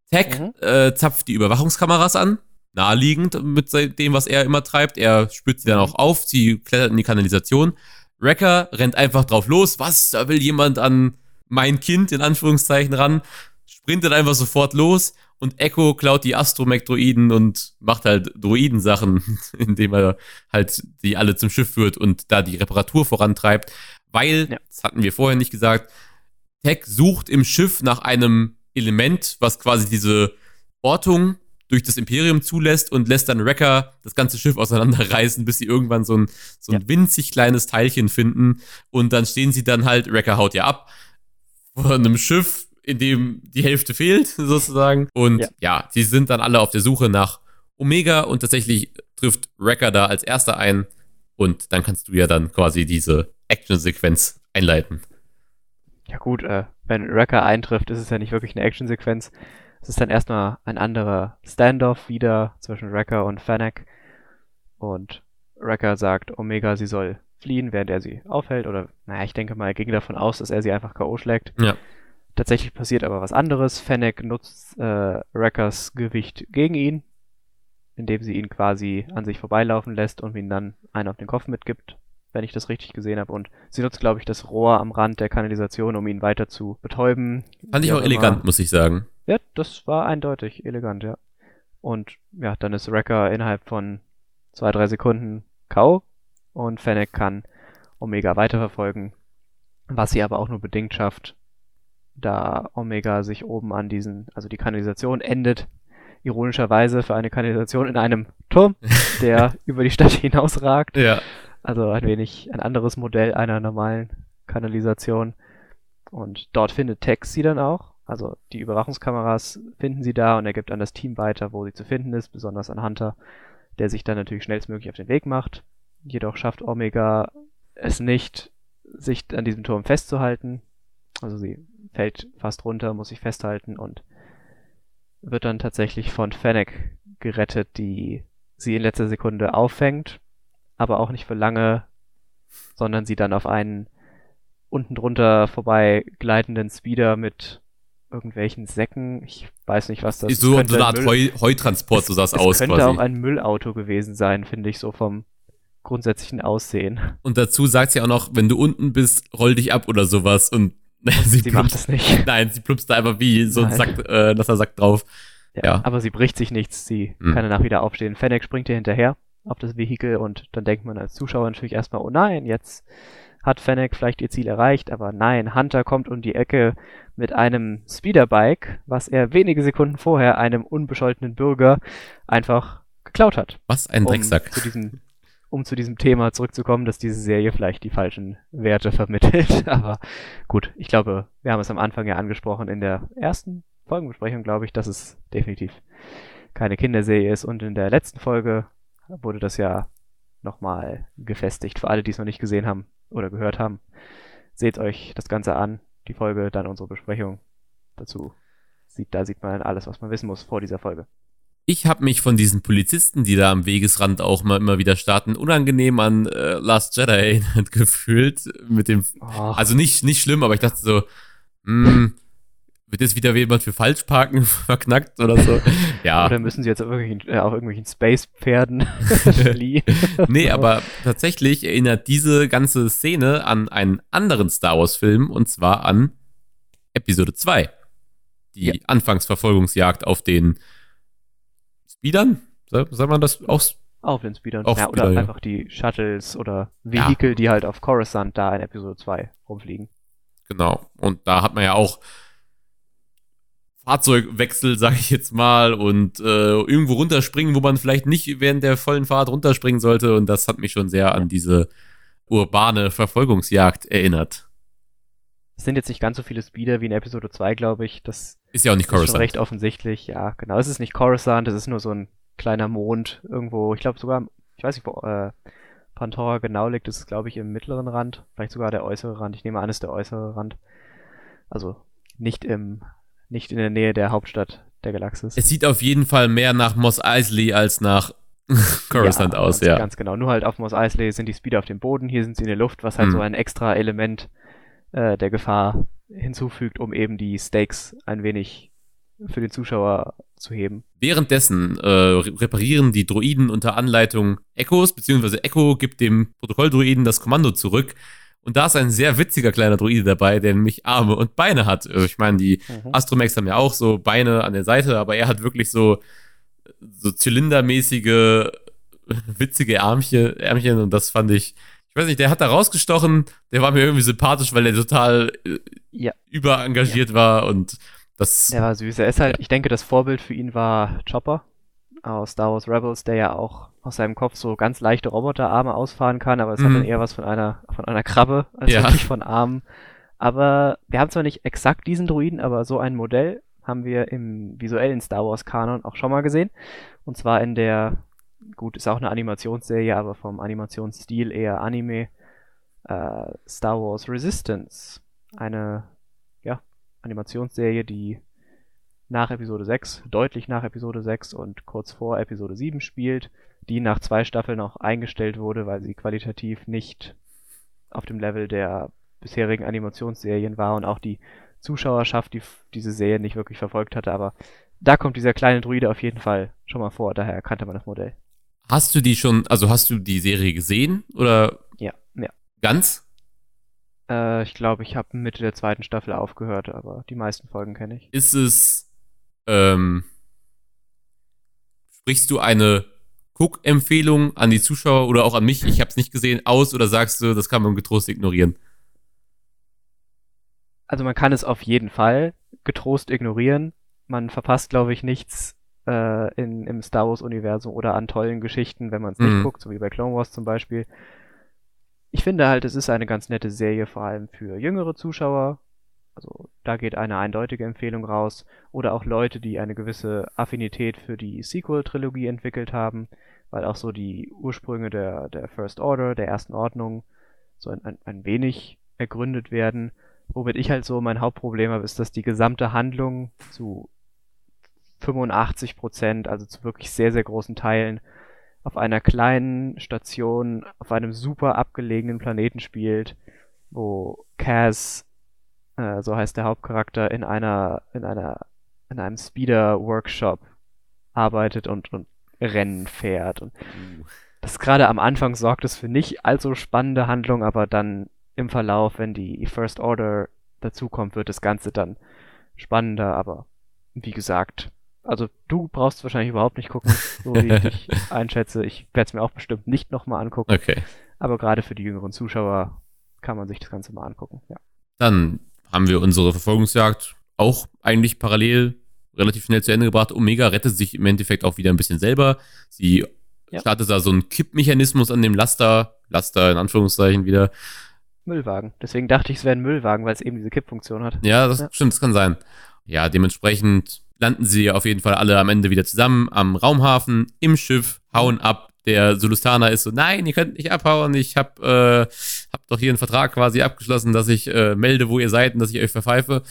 Speaker 1: Tech mhm. äh, zapft die Überwachungskameras an naheliegend mit dem, was er immer treibt. Er spürt sie dann auch auf, sie klettert in die Kanalisation. Wrecker rennt einfach drauf los. Was? Da will jemand an mein Kind in Anführungszeichen ran. Sprintet einfach sofort los und Echo klaut die Astromech-Droiden und macht halt Droidensachen, <laughs> indem er halt die alle zum Schiff führt und da die Reparatur vorantreibt. Weil, ja. das hatten wir vorher nicht gesagt, Tech sucht im Schiff nach einem Element, was quasi diese Ortung durch das Imperium zulässt und lässt dann Wrecker das ganze Schiff auseinanderreißen, bis sie irgendwann so ein, so ein ja. winzig kleines Teilchen finden. Und dann stehen sie dann halt, Wrecker haut ja ab, von einem Schiff, in dem die Hälfte fehlt, <laughs> sozusagen. Und ja. ja, sie sind dann alle auf der Suche nach Omega und tatsächlich trifft Wrecker da als erster ein. Und dann kannst du ja dann quasi diese Action-Sequenz einleiten.
Speaker 2: Ja gut, äh, wenn Wrecker eintrifft, ist es ja nicht wirklich eine Action-Sequenz. Es ist dann erstmal ein anderer Standoff wieder zwischen Wrecker und Fennec. Und Wrecker sagt Omega, sie soll fliehen, während er sie aufhält. Oder, naja, ich denke mal, er ging davon aus, dass er sie einfach K.O. schlägt.
Speaker 1: Ja.
Speaker 2: Tatsächlich passiert aber was anderes. Fennec nutzt äh, Wreckers Gewicht gegen ihn, indem sie ihn quasi an sich vorbeilaufen lässt und ihm dann einen auf den Kopf mitgibt wenn ich das richtig gesehen habe. Und sie nutzt, glaube ich, das Rohr am Rand der Kanalisation, um ihn weiter zu betäuben.
Speaker 1: Fand ich auch elegant, muss ich sagen.
Speaker 2: Ja, das war eindeutig elegant, ja. Und ja, dann ist Wrecker innerhalb von zwei, drei Sekunden K.O. und Fennec kann Omega weiterverfolgen, was sie aber auch nur bedingt schafft, da Omega sich oben an diesen, also die Kanalisation endet, ironischerweise für eine Kanalisation in einem Turm, <laughs> der über die Stadt hinausragt.
Speaker 1: Ja.
Speaker 2: Also ein wenig ein anderes Modell einer normalen Kanalisation. Und dort findet Tex sie dann auch. Also die Überwachungskameras finden sie da und er gibt an das Team weiter, wo sie zu finden ist, besonders an Hunter, der sich dann natürlich schnellstmöglich auf den Weg macht. Jedoch schafft Omega es nicht, sich an diesem Turm festzuhalten. Also sie fällt fast runter, muss sich festhalten und wird dann tatsächlich von Fennec gerettet, die sie in letzter Sekunde auffängt aber auch nicht für lange, sondern sie dann auf einen unten drunter vorbei gleitenden Speeder mit irgendwelchen Säcken. Ich weiß nicht, was das
Speaker 1: ist. So, so eine Art Heu, Heutransport, so sah es aus.
Speaker 2: könnte quasi. auch ein Müllauto gewesen sein, finde ich, so vom grundsätzlichen Aussehen.
Speaker 1: Und dazu sagt sie auch noch, wenn du unten bist, roll dich ab oder sowas. Und <laughs>
Speaker 2: sie, sie macht es nicht. <laughs>
Speaker 1: Nein, sie plumpst da einfach wie so ein Sack, äh, Sack drauf.
Speaker 2: Ja, ja, Aber sie bricht sich nichts, sie hm. kann danach wieder aufstehen. Fennec springt ihr hinterher auf das Vehikel und dann denkt man als Zuschauer natürlich erstmal, oh nein, jetzt hat Fennec vielleicht ihr Ziel erreicht, aber nein, Hunter kommt um die Ecke mit einem Speederbike, was er wenige Sekunden vorher einem unbescholtenen Bürger einfach geklaut hat.
Speaker 1: Was ein Drecksack.
Speaker 2: Um zu diesem, um zu diesem Thema zurückzukommen, dass diese Serie vielleicht die falschen Werte <laughs> vermittelt. aber gut, ich glaube, wir haben es am Anfang ja angesprochen in der ersten Folgenbesprechung, glaube ich, dass es definitiv keine Kinderserie ist und in der letzten Folge wurde das ja nochmal gefestigt. Für alle, die es noch nicht gesehen haben oder gehört haben, seht euch das Ganze an, die Folge, dann unsere Besprechung dazu. Sieht, da sieht man alles, was man wissen muss vor dieser Folge.
Speaker 1: Ich habe mich von diesen Polizisten, die da am Wegesrand auch mal immer wieder starten, unangenehm an äh, Last Jedi <laughs> erinnert gefühlt. Mit dem, oh. also nicht, nicht schlimm, aber ich dachte so, mh, hm, wird jetzt wieder jemand für Falschparken <laughs> verknackt oder so? <laughs> Ja.
Speaker 2: Oder müssen sie jetzt auf irgendwelchen, äh, auf irgendwelchen Space-Pferden <laughs>
Speaker 1: fliehen? nee, aber tatsächlich erinnert diese ganze Szene an einen anderen Star Wars-Film und zwar an Episode 2. Die ja. Anfangsverfolgungsjagd auf den Speedern? Sagt man das auch?
Speaker 2: Auf den Speedern. Auf ja, oder Speeder, einfach die Shuttles oder Vehikel, die halt auf Coruscant da in Episode 2 rumfliegen.
Speaker 1: Genau. Und da hat man ja auch Fahrzeugwechsel, sag ich jetzt mal, und äh, irgendwo runterspringen, wo man vielleicht nicht während der vollen Fahrt runterspringen sollte. Und das hat mich schon sehr an diese urbane Verfolgungsjagd erinnert.
Speaker 2: Es sind jetzt nicht ganz so viele Speeder wie in Episode 2, glaube ich. Das
Speaker 1: ist ja auch nicht Coruscant. Ist
Speaker 2: schon recht offensichtlich. Ja, genau. Es ist nicht Coruscant, es ist nur so ein kleiner Mond irgendwo. Ich glaube sogar, ich weiß nicht, wo äh, Pandora genau liegt. Das ist, glaube ich, im mittleren Rand. Vielleicht sogar der äußere Rand. Ich nehme an, es ist der äußere Rand. Also nicht im nicht in der Nähe der Hauptstadt der Galaxis.
Speaker 1: Es sieht auf jeden Fall mehr nach Moss Eisley als nach <laughs> Coruscant ja, aus, ja.
Speaker 2: Ganz genau. Nur halt auf Moss Eisley sind die Speeder auf dem Boden, hier sind sie in der Luft, was halt hm. so ein extra Element äh, der Gefahr hinzufügt, um eben die Stakes ein wenig für den Zuschauer zu heben.
Speaker 1: Währenddessen äh, reparieren die Droiden unter Anleitung Echos, beziehungsweise Echo gibt dem Protokolldroiden das Kommando zurück, und da ist ein sehr witziger kleiner Druide dabei, der nämlich Arme und Beine hat. Also ich meine, die mhm. Astromex haben ja auch so Beine an der Seite, aber er hat wirklich so, so zylindermäßige, <laughs> witzige Ärmchen, Ärmchen und das fand ich, ich weiß nicht, der hat da rausgestochen, der war mir irgendwie sympathisch, weil er total äh, ja. überengagiert ja. war und das.
Speaker 2: Der war süß. Er ist halt, ja. ich denke, das Vorbild für ihn war Chopper aus Star Wars Rebels, der ja auch aus seinem Kopf so ganz leichte Roboterarme ausfahren kann, aber es hat
Speaker 1: Mhm.
Speaker 2: dann eher was von einer, von einer Krabbe als
Speaker 1: Ja.
Speaker 2: wirklich von Armen. Aber wir haben zwar nicht exakt diesen Druiden, aber so ein Modell haben wir im visuellen Star Wars Kanon auch schon mal gesehen. Und zwar in der, gut, ist auch eine Animationsserie, aber vom Animationsstil eher Anime, äh, Star Wars Resistance. Eine, ja, Animationsserie, die nach Episode 6, deutlich nach Episode 6 und kurz vor Episode 7 spielt, die nach zwei Staffeln auch eingestellt wurde, weil sie qualitativ nicht auf dem Level der bisherigen Animationsserien war und auch die Zuschauerschaft, die diese Serie nicht wirklich verfolgt hatte, aber da kommt dieser kleine Druide auf jeden Fall schon mal vor, daher erkannte man das Modell.
Speaker 1: Hast du die schon, also hast du die Serie gesehen oder
Speaker 2: Ja, ja.
Speaker 1: ganz?
Speaker 2: Äh, ich glaube, ich habe Mitte der zweiten Staffel aufgehört, aber die meisten Folgen kenne ich.
Speaker 1: Ist es, ähm, sprichst du eine Guck-Empfehlung an die Zuschauer oder auch an mich, ich habe es nicht gesehen, aus oder sagst du, das kann man getrost ignorieren?
Speaker 2: Also man kann es auf jeden Fall getrost ignorieren. Man verpasst, glaube ich, nichts äh, in, im Star Wars-Universum oder an tollen Geschichten, wenn man es nicht
Speaker 1: Mhm.
Speaker 2: guckt, so wie bei Clone Wars zum Beispiel. Ich finde halt, es ist eine ganz nette Serie, vor allem für jüngere Zuschauer. Also da geht eine eindeutige Empfehlung raus. Oder auch Leute, die eine gewisse Affinität für die Sequel-Trilogie entwickelt haben, weil auch so die Ursprünge der, der First Order, der ersten Ordnung, so ein, ein, ein wenig ergründet werden. Womit ich halt so mein Hauptproblem habe, ist, dass die gesamte Handlung zu 85 Prozent, also zu wirklich sehr, sehr großen Teilen, auf einer kleinen Station, auf einem super abgelegenen Planeten spielt, wo Kaz, äh, so heißt der Hauptcharakter, in einer, in einer, in einem Speeder-Workshop arbeitet und, und Rennen fährt. Und das gerade am Anfang sorgt es für nicht allzu spannende Handlung, aber dann im Verlauf, wenn die First Order dazukommt, wird das Ganze dann spannender, aber wie gesagt, also du brauchst wahrscheinlich überhaupt nicht gucken, so wie ich dich <laughs> einschätze. Ich werde es mir auch bestimmt nicht nochmal angucken,
Speaker 1: Okay.
Speaker 2: aber gerade für die jüngeren Zuschauer kann man sich das Ganze mal angucken. Ja.
Speaker 1: Dann haben wir unsere Verfolgungsjagd auch eigentlich parallel relativ schnell zu Ende gebracht. Omega rettet sich im Endeffekt auch wieder ein bisschen selber. Sie
Speaker 2: Ja.
Speaker 1: startet da so einen Kippmechanismus an dem Laster, Laster in Anführungszeichen wieder.
Speaker 2: Müllwagen. Deswegen dachte ich, es wäre ein Müllwagen, weil es eben diese Kippfunktion hat.
Speaker 1: Ja, das
Speaker 2: Ja.
Speaker 1: stimmt, das kann sein. Ja, dementsprechend landen sie auf jeden Fall alle am Ende wieder zusammen am Raumhafen, im Schiff, hauen ab. Der Sulustaner ist so, nein, ihr könnt nicht abhauen. Ich hab, äh, hab doch hier einen Vertrag quasi abgeschlossen, dass ich äh, melde, wo ihr seid und dass ich euch verpfeife.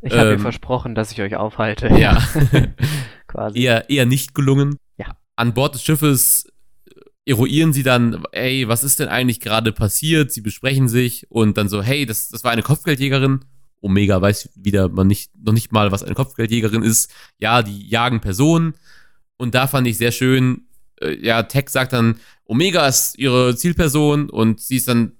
Speaker 2: Ich habe
Speaker 1: Ähm,
Speaker 2: mir versprochen, dass ich euch aufhalte.
Speaker 1: Ja. <laughs>
Speaker 2: Quasi.
Speaker 1: eher, eher nicht gelungen.
Speaker 2: Ja.
Speaker 1: An Bord des Schiffes eruieren sie dann, ey, was ist denn eigentlich gerade passiert? Sie besprechen sich und dann so, hey, das, das war eine Kopfgeldjägerin. Omega weiß wieder man nicht, noch nicht mal, was eine Kopfgeldjägerin ist. Ja, die jagen Personen. Und da fand ich sehr schön, äh, ja, Tech sagt dann, Omega ist ihre Zielperson und sie ist dann,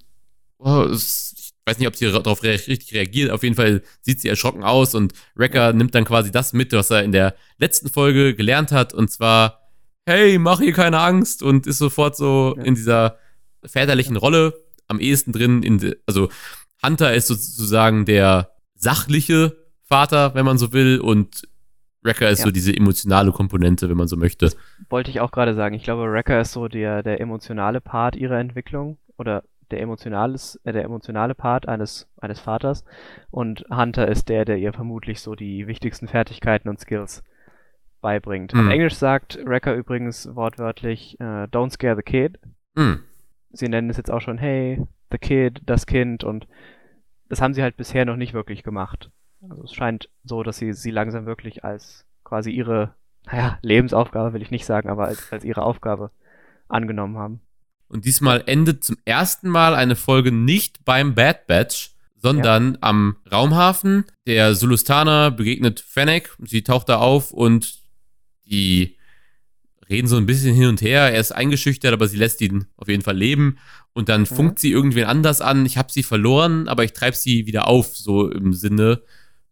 Speaker 1: oh, ich weiß nicht, ob sie darauf rea richtig reagiert. Auf jeden Fall sieht sie erschrocken aus und Wrecker nimmt dann quasi das mit, was er in der letzten Folge gelernt hat und zwar, hey, mach ihr keine Angst und ist sofort so
Speaker 2: Ja.
Speaker 1: in dieser väterlichen Rolle am ehesten drin. In also Hunter ist sozusagen der sachliche Vater, wenn man so will, und Wrecker ist
Speaker 2: Ja.
Speaker 1: so diese emotionale Komponente, wenn man so möchte.
Speaker 2: Wollte ich auch gerade sagen. Ich glaube, Wrecker ist so der, der emotionale Part ihrer Entwicklung oder der emotionales, äh, der emotionale Part eines, eines Vaters. Und Hunter ist der, der ihr vermutlich so die wichtigsten Fertigkeiten und Skills beibringt. Auf
Speaker 1: Hm.
Speaker 2: Englisch sagt Wrecker übrigens wortwörtlich, äh, don't scare the kid.
Speaker 1: Hm.
Speaker 2: Sie nennen es jetzt auch schon, hey, the kid, das Kind und das haben sie halt bisher noch nicht wirklich gemacht. Also es scheint so, dass sie sie langsam wirklich als quasi ihre, naja, Lebensaufgabe will ich nicht sagen, aber als, als ihre Aufgabe angenommen haben.
Speaker 1: Und diesmal endet zum ersten Mal eine Folge nicht beim Bad Batch, sondern am Raumhafen. Der Sulustaner begegnet Fennec, sie taucht da auf und die reden so ein bisschen hin und her. Er ist eingeschüchtert, aber sie lässt ihn auf jeden Fall leben. Und dann funkt sie irgendwen anders an. Ich habe sie verloren, aber ich treibe sie wieder auf, so im Sinne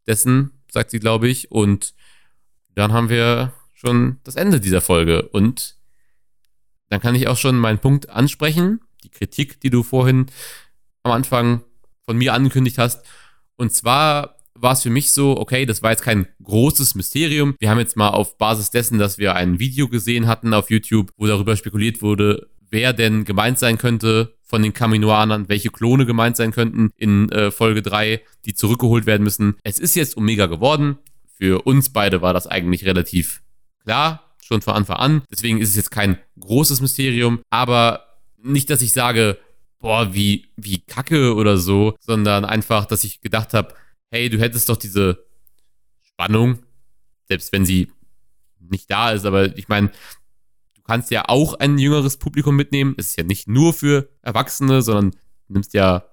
Speaker 1: dessen, sagt sie, glaube ich. Und dann haben wir schon das Ende dieser Folge. Und dann kann ich auch schon meinen Punkt ansprechen, die Kritik, die du vorhin am Anfang von mir angekündigt hast. Und zwar war es für mich so, okay, das war jetzt kein großes Mysterium. Wir haben jetzt mal auf Basis dessen, dass wir ein Video gesehen hatten auf YouTube, wo darüber spekuliert wurde, wer denn gemeint sein könnte von den Kaminoanern, welche Klone gemeint sein könnten in äh, Folge 3, die zurückgeholt werden müssen. Es ist jetzt Omega geworden. Für uns beide war das eigentlich relativ klar, schon von Anfang an. Deswegen ist es jetzt kein großes Mysterium, aber nicht, dass ich sage, boah, wie, wie kacke oder so, sondern einfach, dass ich gedacht habe, hey, du hättest doch diese Spannung, selbst wenn sie nicht da ist, aber ich meine, kannst ja auch ein jüngeres Publikum mitnehmen. Es ist ja nicht nur für Erwachsene, sondern du nimmst ja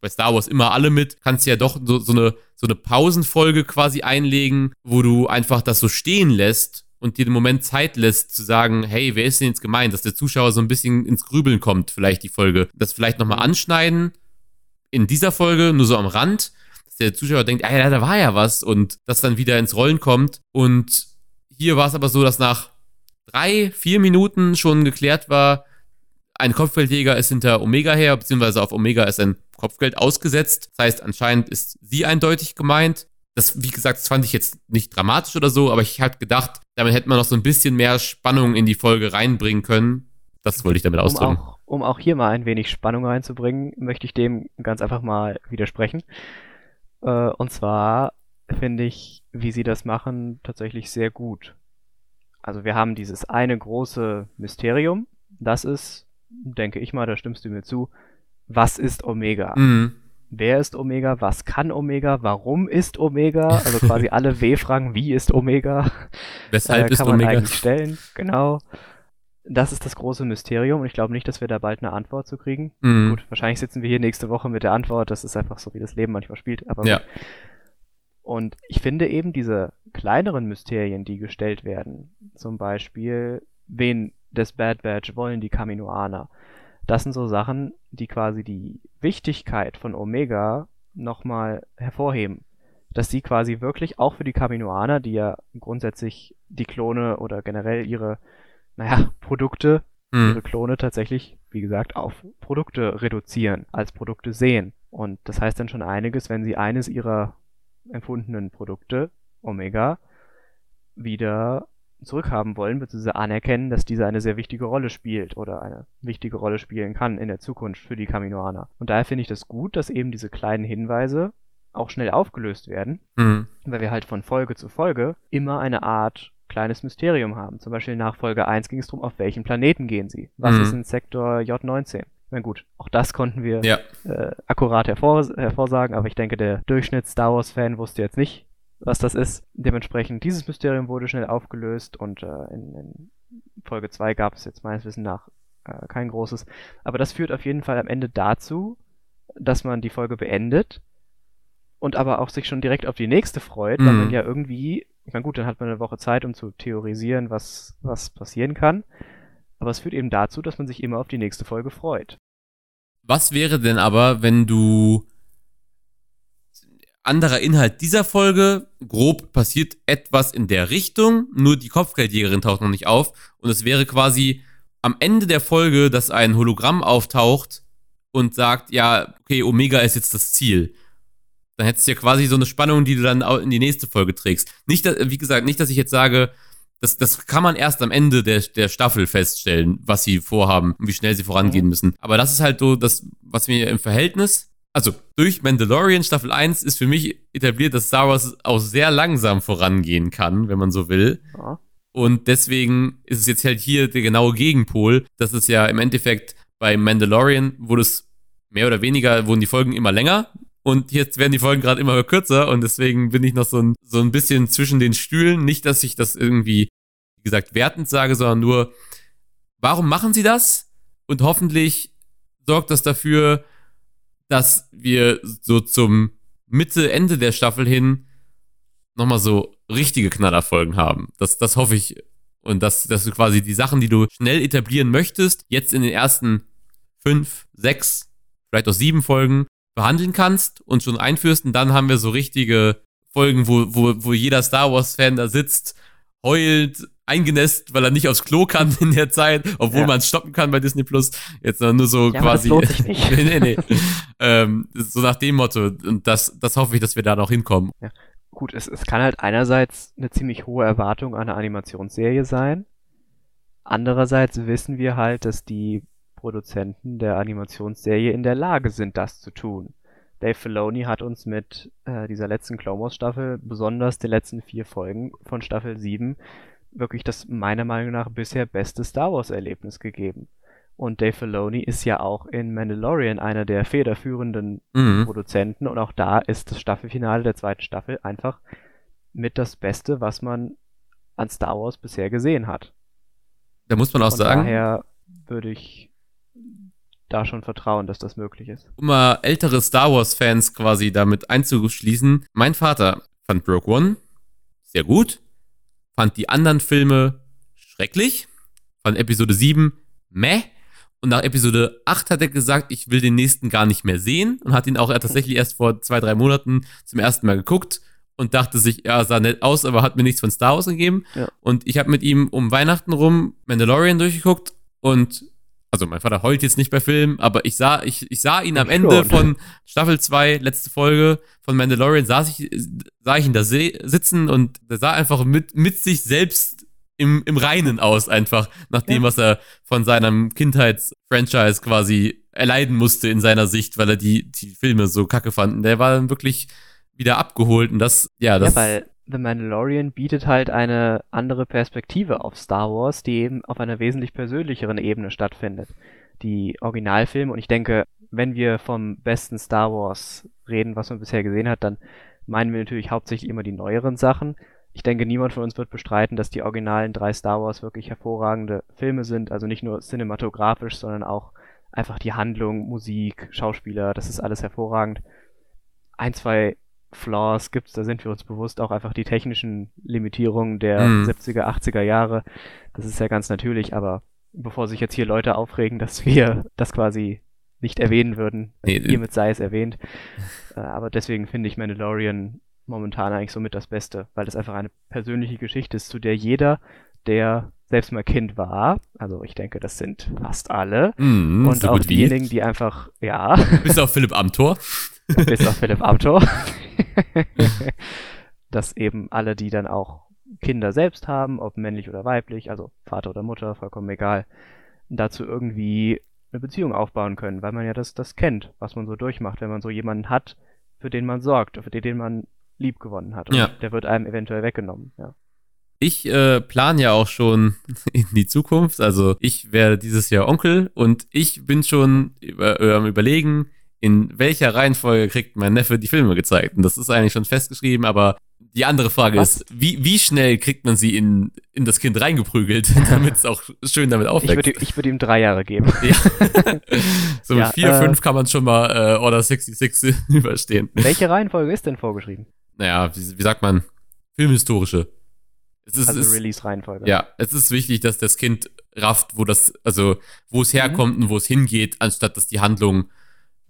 Speaker 1: bei Star Wars immer alle mit, kannst ja doch so, so, eine, so eine Pausenfolge quasi einlegen, wo du einfach das so stehen lässt und dir den Moment Zeit lässt zu sagen, hey, wer ist denn jetzt gemeint, dass der Zuschauer so ein bisschen ins Grübeln kommt, vielleicht die Folge. Das vielleicht nochmal anschneiden in dieser Folge, nur so am Rand, dass der Zuschauer denkt, ah ja, da war ja was und das dann wieder ins Rollen kommt. Und hier war es aber so, dass nach drei, vier Minuten schon geklärt war, ein Kopfgeldjäger ist hinter Omega her, beziehungsweise auf Omega ist ein Kopfgeld ausgesetzt. Das heißt, anscheinend ist sie eindeutig gemeint. Das, wie gesagt, das fand ich jetzt nicht dramatisch oder so, aber ich habe gedacht, damit hätte man noch so ein bisschen mehr Spannung in die Folge reinbringen können. Das wollte ich damit ausdrücken.
Speaker 2: Um auch, um auch hier mal ein wenig Spannung reinzubringen, möchte ich dem ganz einfach mal widersprechen. Äh, und zwar finde ich, wie sie das machen, tatsächlich sehr gut. Also wir haben dieses eine große Mysterium. Das ist, denke ich mal, da stimmst du mir zu, was ist Omega?
Speaker 1: Mhm
Speaker 2: wer ist Omega, was kann Omega, warum ist Omega, also quasi alle <laughs> W-Fragen, wie ist Omega,
Speaker 1: weshalb
Speaker 2: äh,
Speaker 1: ist Omega
Speaker 2: eigentlich stellen, genau. Das ist das große Mysterium und ich glaube nicht, dass wir da bald eine Antwort zu kriegen.
Speaker 1: Mhm.
Speaker 2: Gut, wahrscheinlich sitzen wir hier nächste Woche mit der Antwort, das ist einfach so, wie das Leben manchmal spielt, aber
Speaker 1: ja.
Speaker 2: Und ich finde eben diese kleineren Mysterien, die gestellt werden, zum Beispiel, wen des Bad Batch wollen die Kaminoaner, das sind so Sachen, die quasi die Wichtigkeit von Omega nochmal hervorheben. Dass sie quasi wirklich auch für die Kaminoaner, die ja grundsätzlich die Klone oder generell ihre, naja, Produkte,
Speaker 1: Mhm.
Speaker 2: ihre Klone tatsächlich, wie gesagt, auf Produkte reduzieren, als Produkte sehen. Und das heißt dann schon einiges, wenn sie eines ihrer empfundenen Produkte, Omega, wieder zurückhaben wollen, beziehungsweise anerkennen, dass diese eine sehr wichtige Rolle spielt oder eine wichtige Rolle spielen kann in der Zukunft für die Kaminoaner. Und daher finde ich das gut, dass eben diese kleinen Hinweise auch schnell aufgelöst werden,
Speaker 1: Mhm.
Speaker 2: weil wir halt von Folge zu Folge immer eine Art kleines Mysterium haben. Zum Beispiel nach Folge 1 ging es darum, auf welchen Planeten gehen sie? Was
Speaker 1: Mhm.
Speaker 2: ist in Sektor J19? Na gut, auch das konnten wir
Speaker 1: Ja.
Speaker 2: äh, akkurat hervor, hervorsagen, aber ich denke, der Durchschnitts-Star Wars-Fan wusste jetzt nicht, was das ist. Dementsprechend, dieses Mysterium wurde schnell aufgelöst und äh, in, in Folge 2 gab es jetzt meines Wissens nach äh, kein großes. Aber das führt auf jeden Fall am Ende dazu, dass man die Folge beendet und aber auch sich schon direkt auf die nächste freut, weil
Speaker 1: Mhm.
Speaker 2: man ja irgendwie, ich meine gut, dann hat man eine Woche Zeit, um zu theorisieren, was, was passieren kann. Aber es führt eben dazu, dass man sich immer auf die nächste Folge freut.
Speaker 1: Was wäre denn aber, wenn du anderer Inhalt dieser Folge, grob passiert etwas in der Richtung, nur die Kopfgeldjägerin taucht noch nicht auf und es wäre quasi am Ende der Folge, dass ein Hologramm auftaucht und sagt, ja, okay, Omega ist jetzt das Ziel. Dann hättest du ja quasi so eine Spannung, die du dann in die nächste Folge trägst. Nicht, wie gesagt, nicht, dass ich jetzt sage, das, das kann man erst am Ende der, der Staffel feststellen, was sie vorhaben und wie schnell sie vorangehen
Speaker 2: Mhm.
Speaker 1: müssen. Aber das ist halt so das, was mir im Verhältnis, also durch Mandalorian Staffel 1 ist für mich etabliert, dass Star Wars auch sehr langsam vorangehen kann, wenn man so will.
Speaker 2: Ja.
Speaker 1: Und deswegen ist es jetzt halt hier der genaue Gegenpol. Das ist ja im Endeffekt bei Mandalorian wurde es mehr oder weniger, wurden die Folgen immer länger. Und jetzt werden die Folgen gerade immer kürzer und deswegen bin ich noch so ein, so ein bisschen zwischen den Stühlen. Nicht, dass ich das irgendwie, wie gesagt, wertend sage, sondern nur, warum machen sie das? Und hoffentlich sorgt das dafür, dass wir so zum Mitte, Ende der Staffel hin nochmal so richtige Knallerfolgen haben. Das, das hoffe ich. Und dass, dass du quasi die Sachen, die du schnell etablieren möchtest, jetzt in den ersten fünf, sechs, vielleicht auch sieben Folgen behandeln kannst und schon einführst. Und dann haben wir so richtige Folgen, wo, wo, wo jeder Star Wars-Fan da sitzt, heult, eingenässt, weil er nicht aufs Klo kann <laughs> in der Zeit, obwohl
Speaker 2: Ja.
Speaker 1: man es stoppen kann bei Disney Plus. Jetzt nur so
Speaker 2: Ja,
Speaker 1: quasi. <laughs> nee, nee, nee. ähm, so nach dem Motto. Und das, das hoffe ich, dass wir da noch hinkommen.
Speaker 2: Ja. Gut, es, es kann halt einerseits eine ziemlich hohe Erwartung an eine Animationsserie sein. Andererseits wissen wir halt, dass die Produzenten der Animationsserie in der Lage sind, das zu tun. Dave Filoni hat uns mit äh, dieser letzten Clone Wars Staffel, besonders den letzten vier Folgen von Staffel 7, wirklich das meiner Meinung nach bisher beste Star Wars Erlebnis gegeben. Und Dave Filoni ist ja auch in Mandalorian einer der federführenden mhm. Produzenten und auch da ist das Staffelfinale der zweiten Staffel einfach mit das Beste, was man an Star Wars bisher gesehen hat.
Speaker 1: Da muss man auch
Speaker 2: Von
Speaker 1: sagen.
Speaker 2: Daher würde ich da schon vertrauen, dass das möglich ist.
Speaker 1: Um mal ältere Star Wars-Fans quasi damit einzuschließen. Mein Vater fand Rogue One sehr gut, fand die anderen Filme schrecklich, fand Episode 7 meh. Und nach Episode 8 hat er gesagt, ich will den nächsten gar nicht mehr sehen und hat ihn auch tatsächlich erst vor zwei, drei Monaten zum ersten Mal geguckt und dachte sich, ja, sah nett aus, aber hat mir nichts von Star Wars gegeben. Ja. Und ich habe mit ihm um Weihnachten rum Mandalorian durchgeguckt und also mein Vater heult jetzt nicht bei Filmen, aber ich sah, ich, ich sah ihn am ich Ende schon. von Staffel 2, letzte Folge von Mandalorian, saß ich, sah ich ihn da sitzen und der sah einfach mit, mit sich selbst im, im Reinen aus, einfach, nach dem, ja. was er von seinem Kindheitsfranchise quasi erleiden musste in seiner Sicht, weil er die, die Filme so kacke fand. Der war dann wirklich wieder abgeholt und das, ja, das.
Speaker 2: Ja, weil The Mandalorian bietet halt eine andere Perspektive auf Star Wars, die eben auf einer wesentlich persönlicheren Ebene stattfindet. Die Originalfilme, und ich denke, wenn wir vom besten Star Wars reden, was man bisher gesehen hat, dann meinen wir natürlich hauptsächlich immer die neueren Sachen. Ich denke, niemand von uns wird bestreiten, dass die originalen drei Star Wars wirklich hervorragende Filme sind. Also nicht nur cinematografisch, sondern auch einfach die Handlung, Musik, Schauspieler, das ist alles hervorragend. Ein, zwei Flaws gibt, da sind wir uns bewusst, auch einfach die technischen Limitierungen der mhm. 70er, 80er Jahre. Das ist ja ganz natürlich, aber bevor sich jetzt hier Leute aufregen, dass wir das quasi nicht erwähnen würden, nee, hiermit sei es erwähnt. Äh, aber deswegen finde ich Mandalorian momentan eigentlich somit das Beste, weil das einfach eine persönliche Geschichte ist, zu der jeder, der selbst mal Kind war, also ich denke, das sind fast alle,
Speaker 1: mm,
Speaker 2: und
Speaker 1: so
Speaker 2: auch diejenigen, die einfach, ja.
Speaker 1: Bis auf <laughs> Philipp Amthor.
Speaker 2: Bis auf Philipp Amthor. <laughs> <laughs> dass eben alle, die dann auch Kinder selbst haben, ob männlich oder weiblich, also Vater oder Mutter, vollkommen egal, dazu irgendwie eine Beziehung aufbauen können, weil man ja das, das kennt, was man so durchmacht, wenn man so jemanden hat, für den man sorgt, für den, den man lieb gewonnen hat.
Speaker 1: Ja.
Speaker 2: der wird einem eventuell weggenommen, ja.
Speaker 1: Ich äh, plane ja auch schon <laughs> in die Zukunft. Also ich werde dieses Jahr Onkel und ich bin schon über, äh, überlegen, in welcher Reihenfolge kriegt mein Neffe die Filme gezeigt? Und das ist eigentlich schon festgeschrieben, aber die andere Frage Was? ist, wie, wie schnell kriegt man sie in, in das Kind reingeprügelt, <laughs> damit es auch schön damit aufwächst?
Speaker 2: Ich würde, würd ihm drei Jahre geben. <laughs>
Speaker 1: Ja. <laughs> so ja, mit vier, äh, fünf kann man schon mal äh, Order 66 überstehen.
Speaker 2: Welche Reihenfolge ist denn vorgeschrieben?
Speaker 1: Naja, wie, wie sagt man? Filmhistorische.
Speaker 2: Es ist, also Release-Reihenfolge.
Speaker 1: Ja, es ist wichtig, dass das Kind rafft, wo das, also wo es herkommt mhm. und wo es hingeht, anstatt dass die Handlung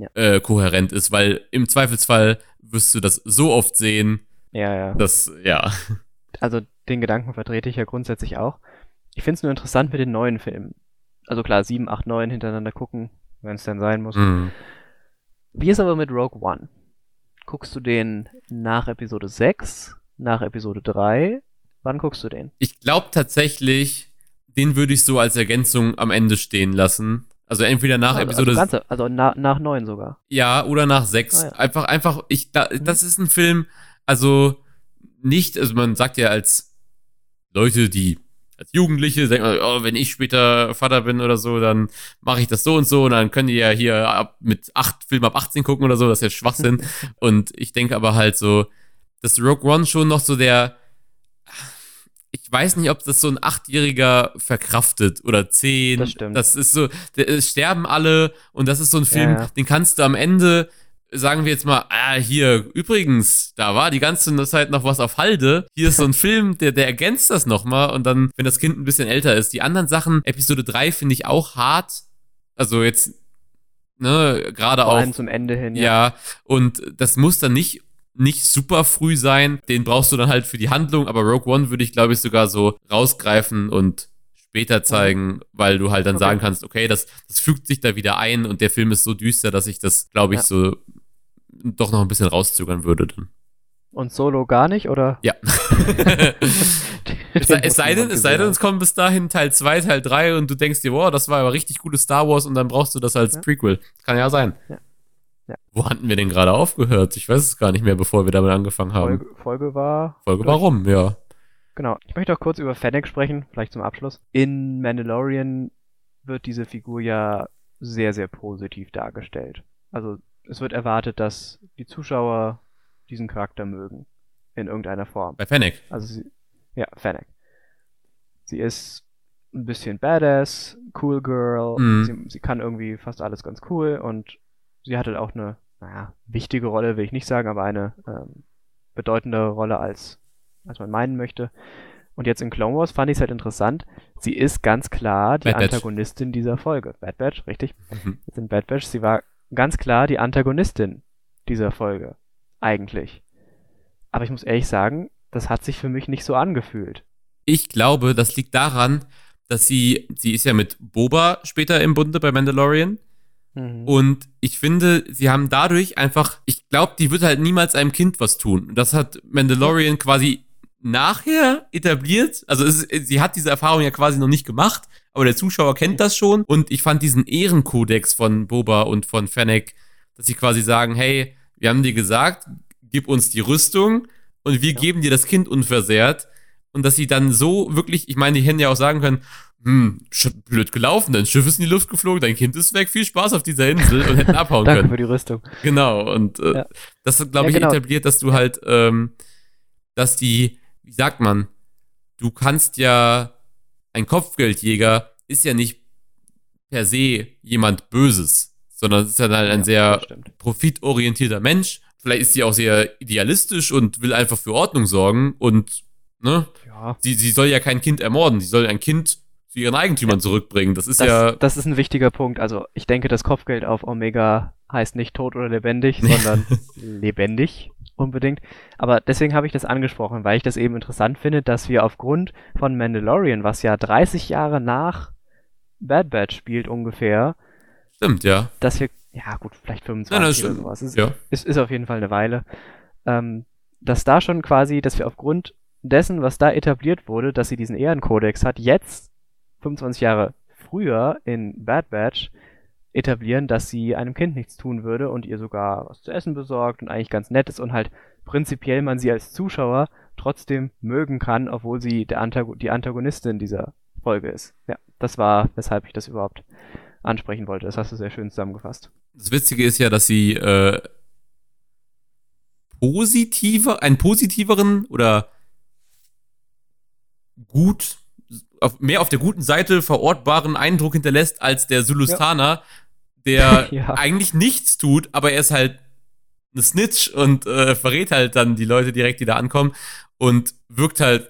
Speaker 1: ja. äh, kohärent ist, weil im Zweifelsfall wirst du das so oft sehen,
Speaker 2: ja, ja.
Speaker 1: dass, ja.
Speaker 2: Also den Gedanken vertrete ich ja grundsätzlich auch. Ich finde es nur interessant mit den neuen Filmen. Also klar, 7, 8, 9 hintereinander gucken, wenn es dann sein muss. Mhm. Wie ist aber mit Rogue One? Guckst du den nach Episode 6, nach Episode 3? Wann guckst du den?
Speaker 1: Ich glaube tatsächlich, den würde ich so als Ergänzung am Ende stehen lassen. Also entweder nach also, Episode.
Speaker 2: Also, ganze, also na, nach neun sogar.
Speaker 1: Ja, oder nach sechs. Ah, ja. Einfach, einfach, ich, da, mhm. das ist ein Film, also nicht, also man sagt ja als Leute, die als Jugendliche denken, oh, wenn ich später Vater bin oder so, dann mache ich das so und so und dann können die ja hier ab, mit acht Filmen ab 18 gucken oder so, das ist ja Schwachsinn. <laughs> und ich denke aber halt so, dass Rogue One schon noch so der, weiß nicht, ob das so ein Achtjähriger verkraftet oder zehn.
Speaker 2: Das stimmt.
Speaker 1: Das ist so, es sterben alle und das ist so ein Film, ja, den kannst du am Ende, sagen wir jetzt mal, ah, hier, übrigens, da war die ganze Zeit noch was auf Halde. Hier ist so ein <laughs> Film, der, der ergänzt das nochmal und dann, wenn das Kind ein bisschen älter ist. Die anderen Sachen, Episode 3 finde ich auch hart. Also jetzt, ne, gerade auch.
Speaker 2: zum Ende hin,
Speaker 1: ja. Ja, und das muss dann nicht nicht super früh sein. Den brauchst du dann halt für die Handlung, aber Rogue One würde ich, glaube ich, sogar so rausgreifen und später zeigen, weil du halt dann
Speaker 2: Okay.
Speaker 1: sagen kannst, okay, das, das fügt sich da wieder ein und der Film ist so düster, dass ich das, glaube ich,
Speaker 2: Ja.
Speaker 1: so doch noch ein bisschen rauszögern würde dann.
Speaker 2: Und Solo gar nicht, oder?
Speaker 1: Ja. <laughs> <laughs> es sei, es sei denn, es sei denn, es kommt bis dahin Teil 2, Teil 3 und du denkst dir, wow, das war aber richtig gutes Star Wars und dann brauchst du das als
Speaker 2: Ja.
Speaker 1: Prequel. Kann ja sein.
Speaker 2: Ja. Ja.
Speaker 1: Wo hatten wir denn gerade aufgehört? Ich weiß es gar nicht mehr, bevor wir damit angefangen haben.
Speaker 2: Folge, Folge war.
Speaker 1: Folge warum, ja.
Speaker 2: Genau. Ich möchte auch kurz über Fennec sprechen, vielleicht zum Abschluss. In Mandalorian wird diese Figur ja sehr, sehr positiv dargestellt. Also es wird erwartet, dass die Zuschauer diesen Charakter mögen. In irgendeiner Form.
Speaker 1: Bei Fennec.
Speaker 2: Also sie, ja, Fennec. Sie ist ein bisschen badass, cool girl,
Speaker 1: Mhm.
Speaker 2: sie, sie kann irgendwie fast alles ganz cool und sie hatte auch eine, naja, wichtige Rolle, will ich nicht sagen, aber eine ähm, bedeutende Rolle als, als man meinen möchte. Und jetzt in Clone Wars fand ich es halt interessant. Sie ist ganz klar die
Speaker 1: Bad Batch.
Speaker 2: Antagonistin dieser Folge. Bad Batch, richtig?
Speaker 1: Mhm.
Speaker 2: Jetzt in Bad Batch. Sie war ganz klar die Antagonistin dieser Folge. Eigentlich. Aber ich muss ehrlich sagen, das hat sich für mich nicht so angefühlt.
Speaker 1: Ich glaube, das liegt daran, dass sie, sie ist ja mit Boba später im Bunde bei Mandalorian.
Speaker 2: Mhm.
Speaker 1: Und ich finde, sie haben dadurch einfach, ich glaube, die wird halt niemals einem Kind was tun. Und Das hat Mandalorian quasi nachher etabliert. Also es, sie hat diese Erfahrung ja quasi noch nicht gemacht, aber der Zuschauer kennt das schon. Und ich fand diesen Ehrenkodex von Boba und von Fennec, dass sie quasi sagen, hey, wir haben dir gesagt, gib uns die Rüstung und wir
Speaker 2: Ja.
Speaker 1: geben dir das Kind unversehrt. Und dass sie dann so wirklich, ich meine, die hätten ja auch sagen können, hm, blöd gelaufen, dein Schiff ist in die Luft geflogen, dein Kind ist weg, viel Spaß auf dieser Insel und hätten abhauen <laughs>
Speaker 2: Danke
Speaker 1: können.
Speaker 2: für die Rüstung.
Speaker 1: Genau, und äh,
Speaker 2: Ja.
Speaker 1: das hat, glaube
Speaker 2: Ja,
Speaker 1: ich,
Speaker 2: genau.
Speaker 1: etabliert, dass du halt, ähm, dass die, wie sagt man, du kannst ja, ein Kopfgeldjäger ist ja nicht per se jemand Böses, sondern es ist ja halt ein
Speaker 2: Ja,
Speaker 1: sehr profitorientierter Mensch. Vielleicht ist sie auch sehr idealistisch und will einfach für Ordnung sorgen und, ne,
Speaker 2: Ja.
Speaker 1: sie, sie soll ja kein Kind ermorden, sie soll ein Kind zu ihren Eigentümern zurückbringen. Das ist
Speaker 2: Das,
Speaker 1: ja,
Speaker 2: das ist ein wichtiger Punkt. Also ich denke, das Kopfgeld auf Omega heißt nicht tot oder lebendig, sondern <laughs> lebendig unbedingt. Aber deswegen habe ich das angesprochen, weil ich das eben interessant finde, dass wir aufgrund von Mandalorian, was ja 30 Jahre nach Bad Batch spielt ungefähr,
Speaker 1: stimmt, ja.
Speaker 2: dass wir, ja gut, vielleicht 25
Speaker 1: Nein, das
Speaker 2: oder sowas. Es
Speaker 1: Ja.
Speaker 2: ist, ist auf jeden Fall eine Weile. Ähm, dass da schon quasi, dass wir aufgrund dessen, was da etabliert wurde, dass sie diesen Ehrenkodex hat, jetzt 25 Jahre früher in Bad Batch etablieren, dass sie einem Kind nichts tun würde und ihr sogar was zu essen besorgt und eigentlich ganz nett ist und halt prinzipiell man sie als Zuschauer trotzdem mögen kann, obwohl sie der Antago die Antagonistin dieser Folge ist. Ja, das war, weshalb ich das überhaupt ansprechen wollte. Das hast du sehr schön zusammengefasst.
Speaker 1: Das Witzige ist ja, dass sie äh, positiver, einen positiveren oder gut, auf, mehr auf der guten Seite verortbaren Eindruck hinterlässt als der Sulustaner, der <laughs>
Speaker 2: Ja.
Speaker 1: eigentlich nichts tut, aber er ist halt eine Snitch und äh, verrät halt dann die Leute direkt, die da ankommen und wirkt halt,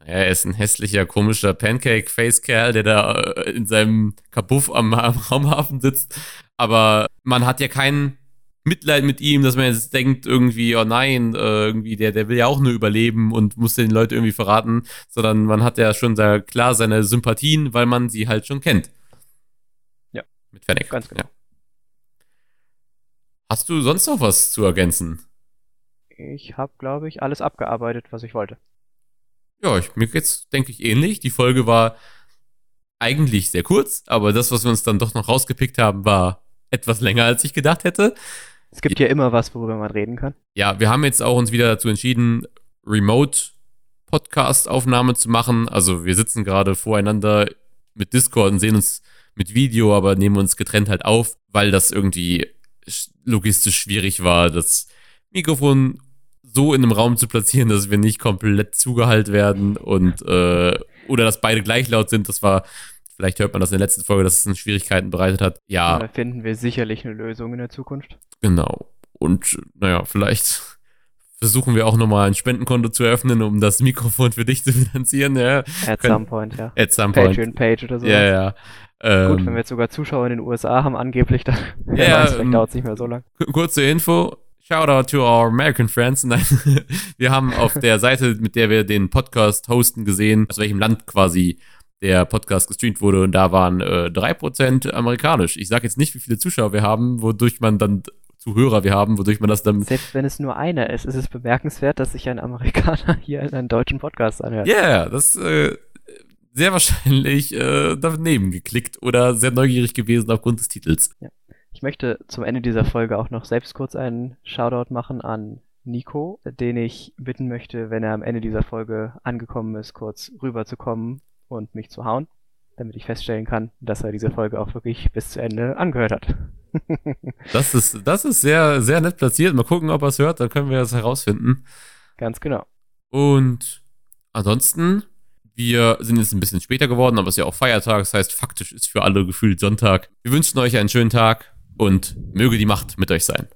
Speaker 1: naja, er ist ein hässlicher, komischer Pancake-Face-Kerl, der da äh, in seinem Kabuff am, am Raumhafen sitzt, aber man hat ja kein Mitleid mit ihm, dass man jetzt denkt irgendwie, oh nein, äh, irgendwie, der, der will ja auch nur überleben und muss den Leuten irgendwie verraten, sondern man hat ja schon sehr klar seine Sympathien, weil man sie halt schon kennt.
Speaker 2: Ja.
Speaker 1: Mit Fennec.
Speaker 2: Ganz genau.
Speaker 1: Ja. Hast du sonst noch was zu ergänzen?
Speaker 2: Ich habe, glaube ich, alles abgearbeitet, was ich wollte.
Speaker 1: Ja, ich, mir geht's, denke ich, ähnlich. Die Folge war eigentlich sehr kurz, aber das, was wir uns dann doch noch rausgepickt haben, war etwas länger, als ich gedacht hätte.
Speaker 2: Es gibt ja immer was, worüber man reden kann.
Speaker 1: Ja, wir haben jetzt auch uns wieder dazu entschieden, Remote Podcast-Aufnahme zu machen. Also wir sitzen gerade voreinander mit Discord und sehen uns mit Video, aber nehmen uns getrennt halt auf, weil das irgendwie sch- logistisch schwierig war, das Mikrofon so in einem Raum zu platzieren, dass wir nicht komplett zugehalt werden und äh, oder dass beide gleich laut sind. Das war, vielleicht hört man das in der letzten Folge, dass es uns Schwierigkeiten bereitet hat. Ja,
Speaker 2: Da finden wir sicherlich eine Lösung in der Zukunft.
Speaker 1: Genau. Und naja, vielleicht versuchen wir auch nochmal ein Spendenkonto zu eröffnen, um das Mikrofon für dich zu <laughs> finanzieren. Ja,
Speaker 2: At
Speaker 1: Können-
Speaker 2: some point, ja.
Speaker 1: at some point.
Speaker 2: Patreon-Page oder so.
Speaker 1: Ja, ja. Ähm,
Speaker 2: Gut, wenn wir jetzt sogar Zuschauer in den USA haben, angeblich, dann <laughs>
Speaker 1: Ja, ähm,
Speaker 2: dauert es nicht mehr so lang.
Speaker 1: Ku- Kurze Info. Shout out to our American friends. <laughs> Nein, wir haben auf der Seite, mit der wir den Podcast hosten, gesehen, aus welchem Land quasi der Podcast gestreamt wurde und da waren äh, 3% amerikanisch. Ich sage jetzt nicht, wie viele Zuschauer wir haben, wodurch man dann Zuhörer wir haben, wodurch man das dann.
Speaker 2: Selbst wenn es nur einer ist, ist es bemerkenswert, dass sich ein Amerikaner <laughs> hier in einen deutschen Podcast anhört.
Speaker 1: Ja, yeah, das äh, sehr wahrscheinlich äh, daneben geklickt oder sehr neugierig gewesen aufgrund des Titels.
Speaker 2: Ja. Ich möchte zum Ende dieser Folge auch noch selbst kurz einen Shoutout machen an Nico, den ich bitten möchte, wenn er am Ende dieser Folge angekommen ist, kurz rüberzukommen und mich zu hauen, damit ich feststellen kann, dass er diese Folge auch wirklich bis zu Ende angehört hat. <laughs>
Speaker 1: das ist, das ist sehr, sehr nett platziert. Mal gucken, ob er es hört, dann können wir das herausfinden.
Speaker 2: Ganz genau.
Speaker 1: Und ansonsten, wir sind jetzt ein bisschen später geworden, aber es ist ja auch Feiertag, das heißt, faktisch ist für alle gefühlt Sonntag. Wir wünschen euch einen schönen Tag und möge die Macht mit euch sein.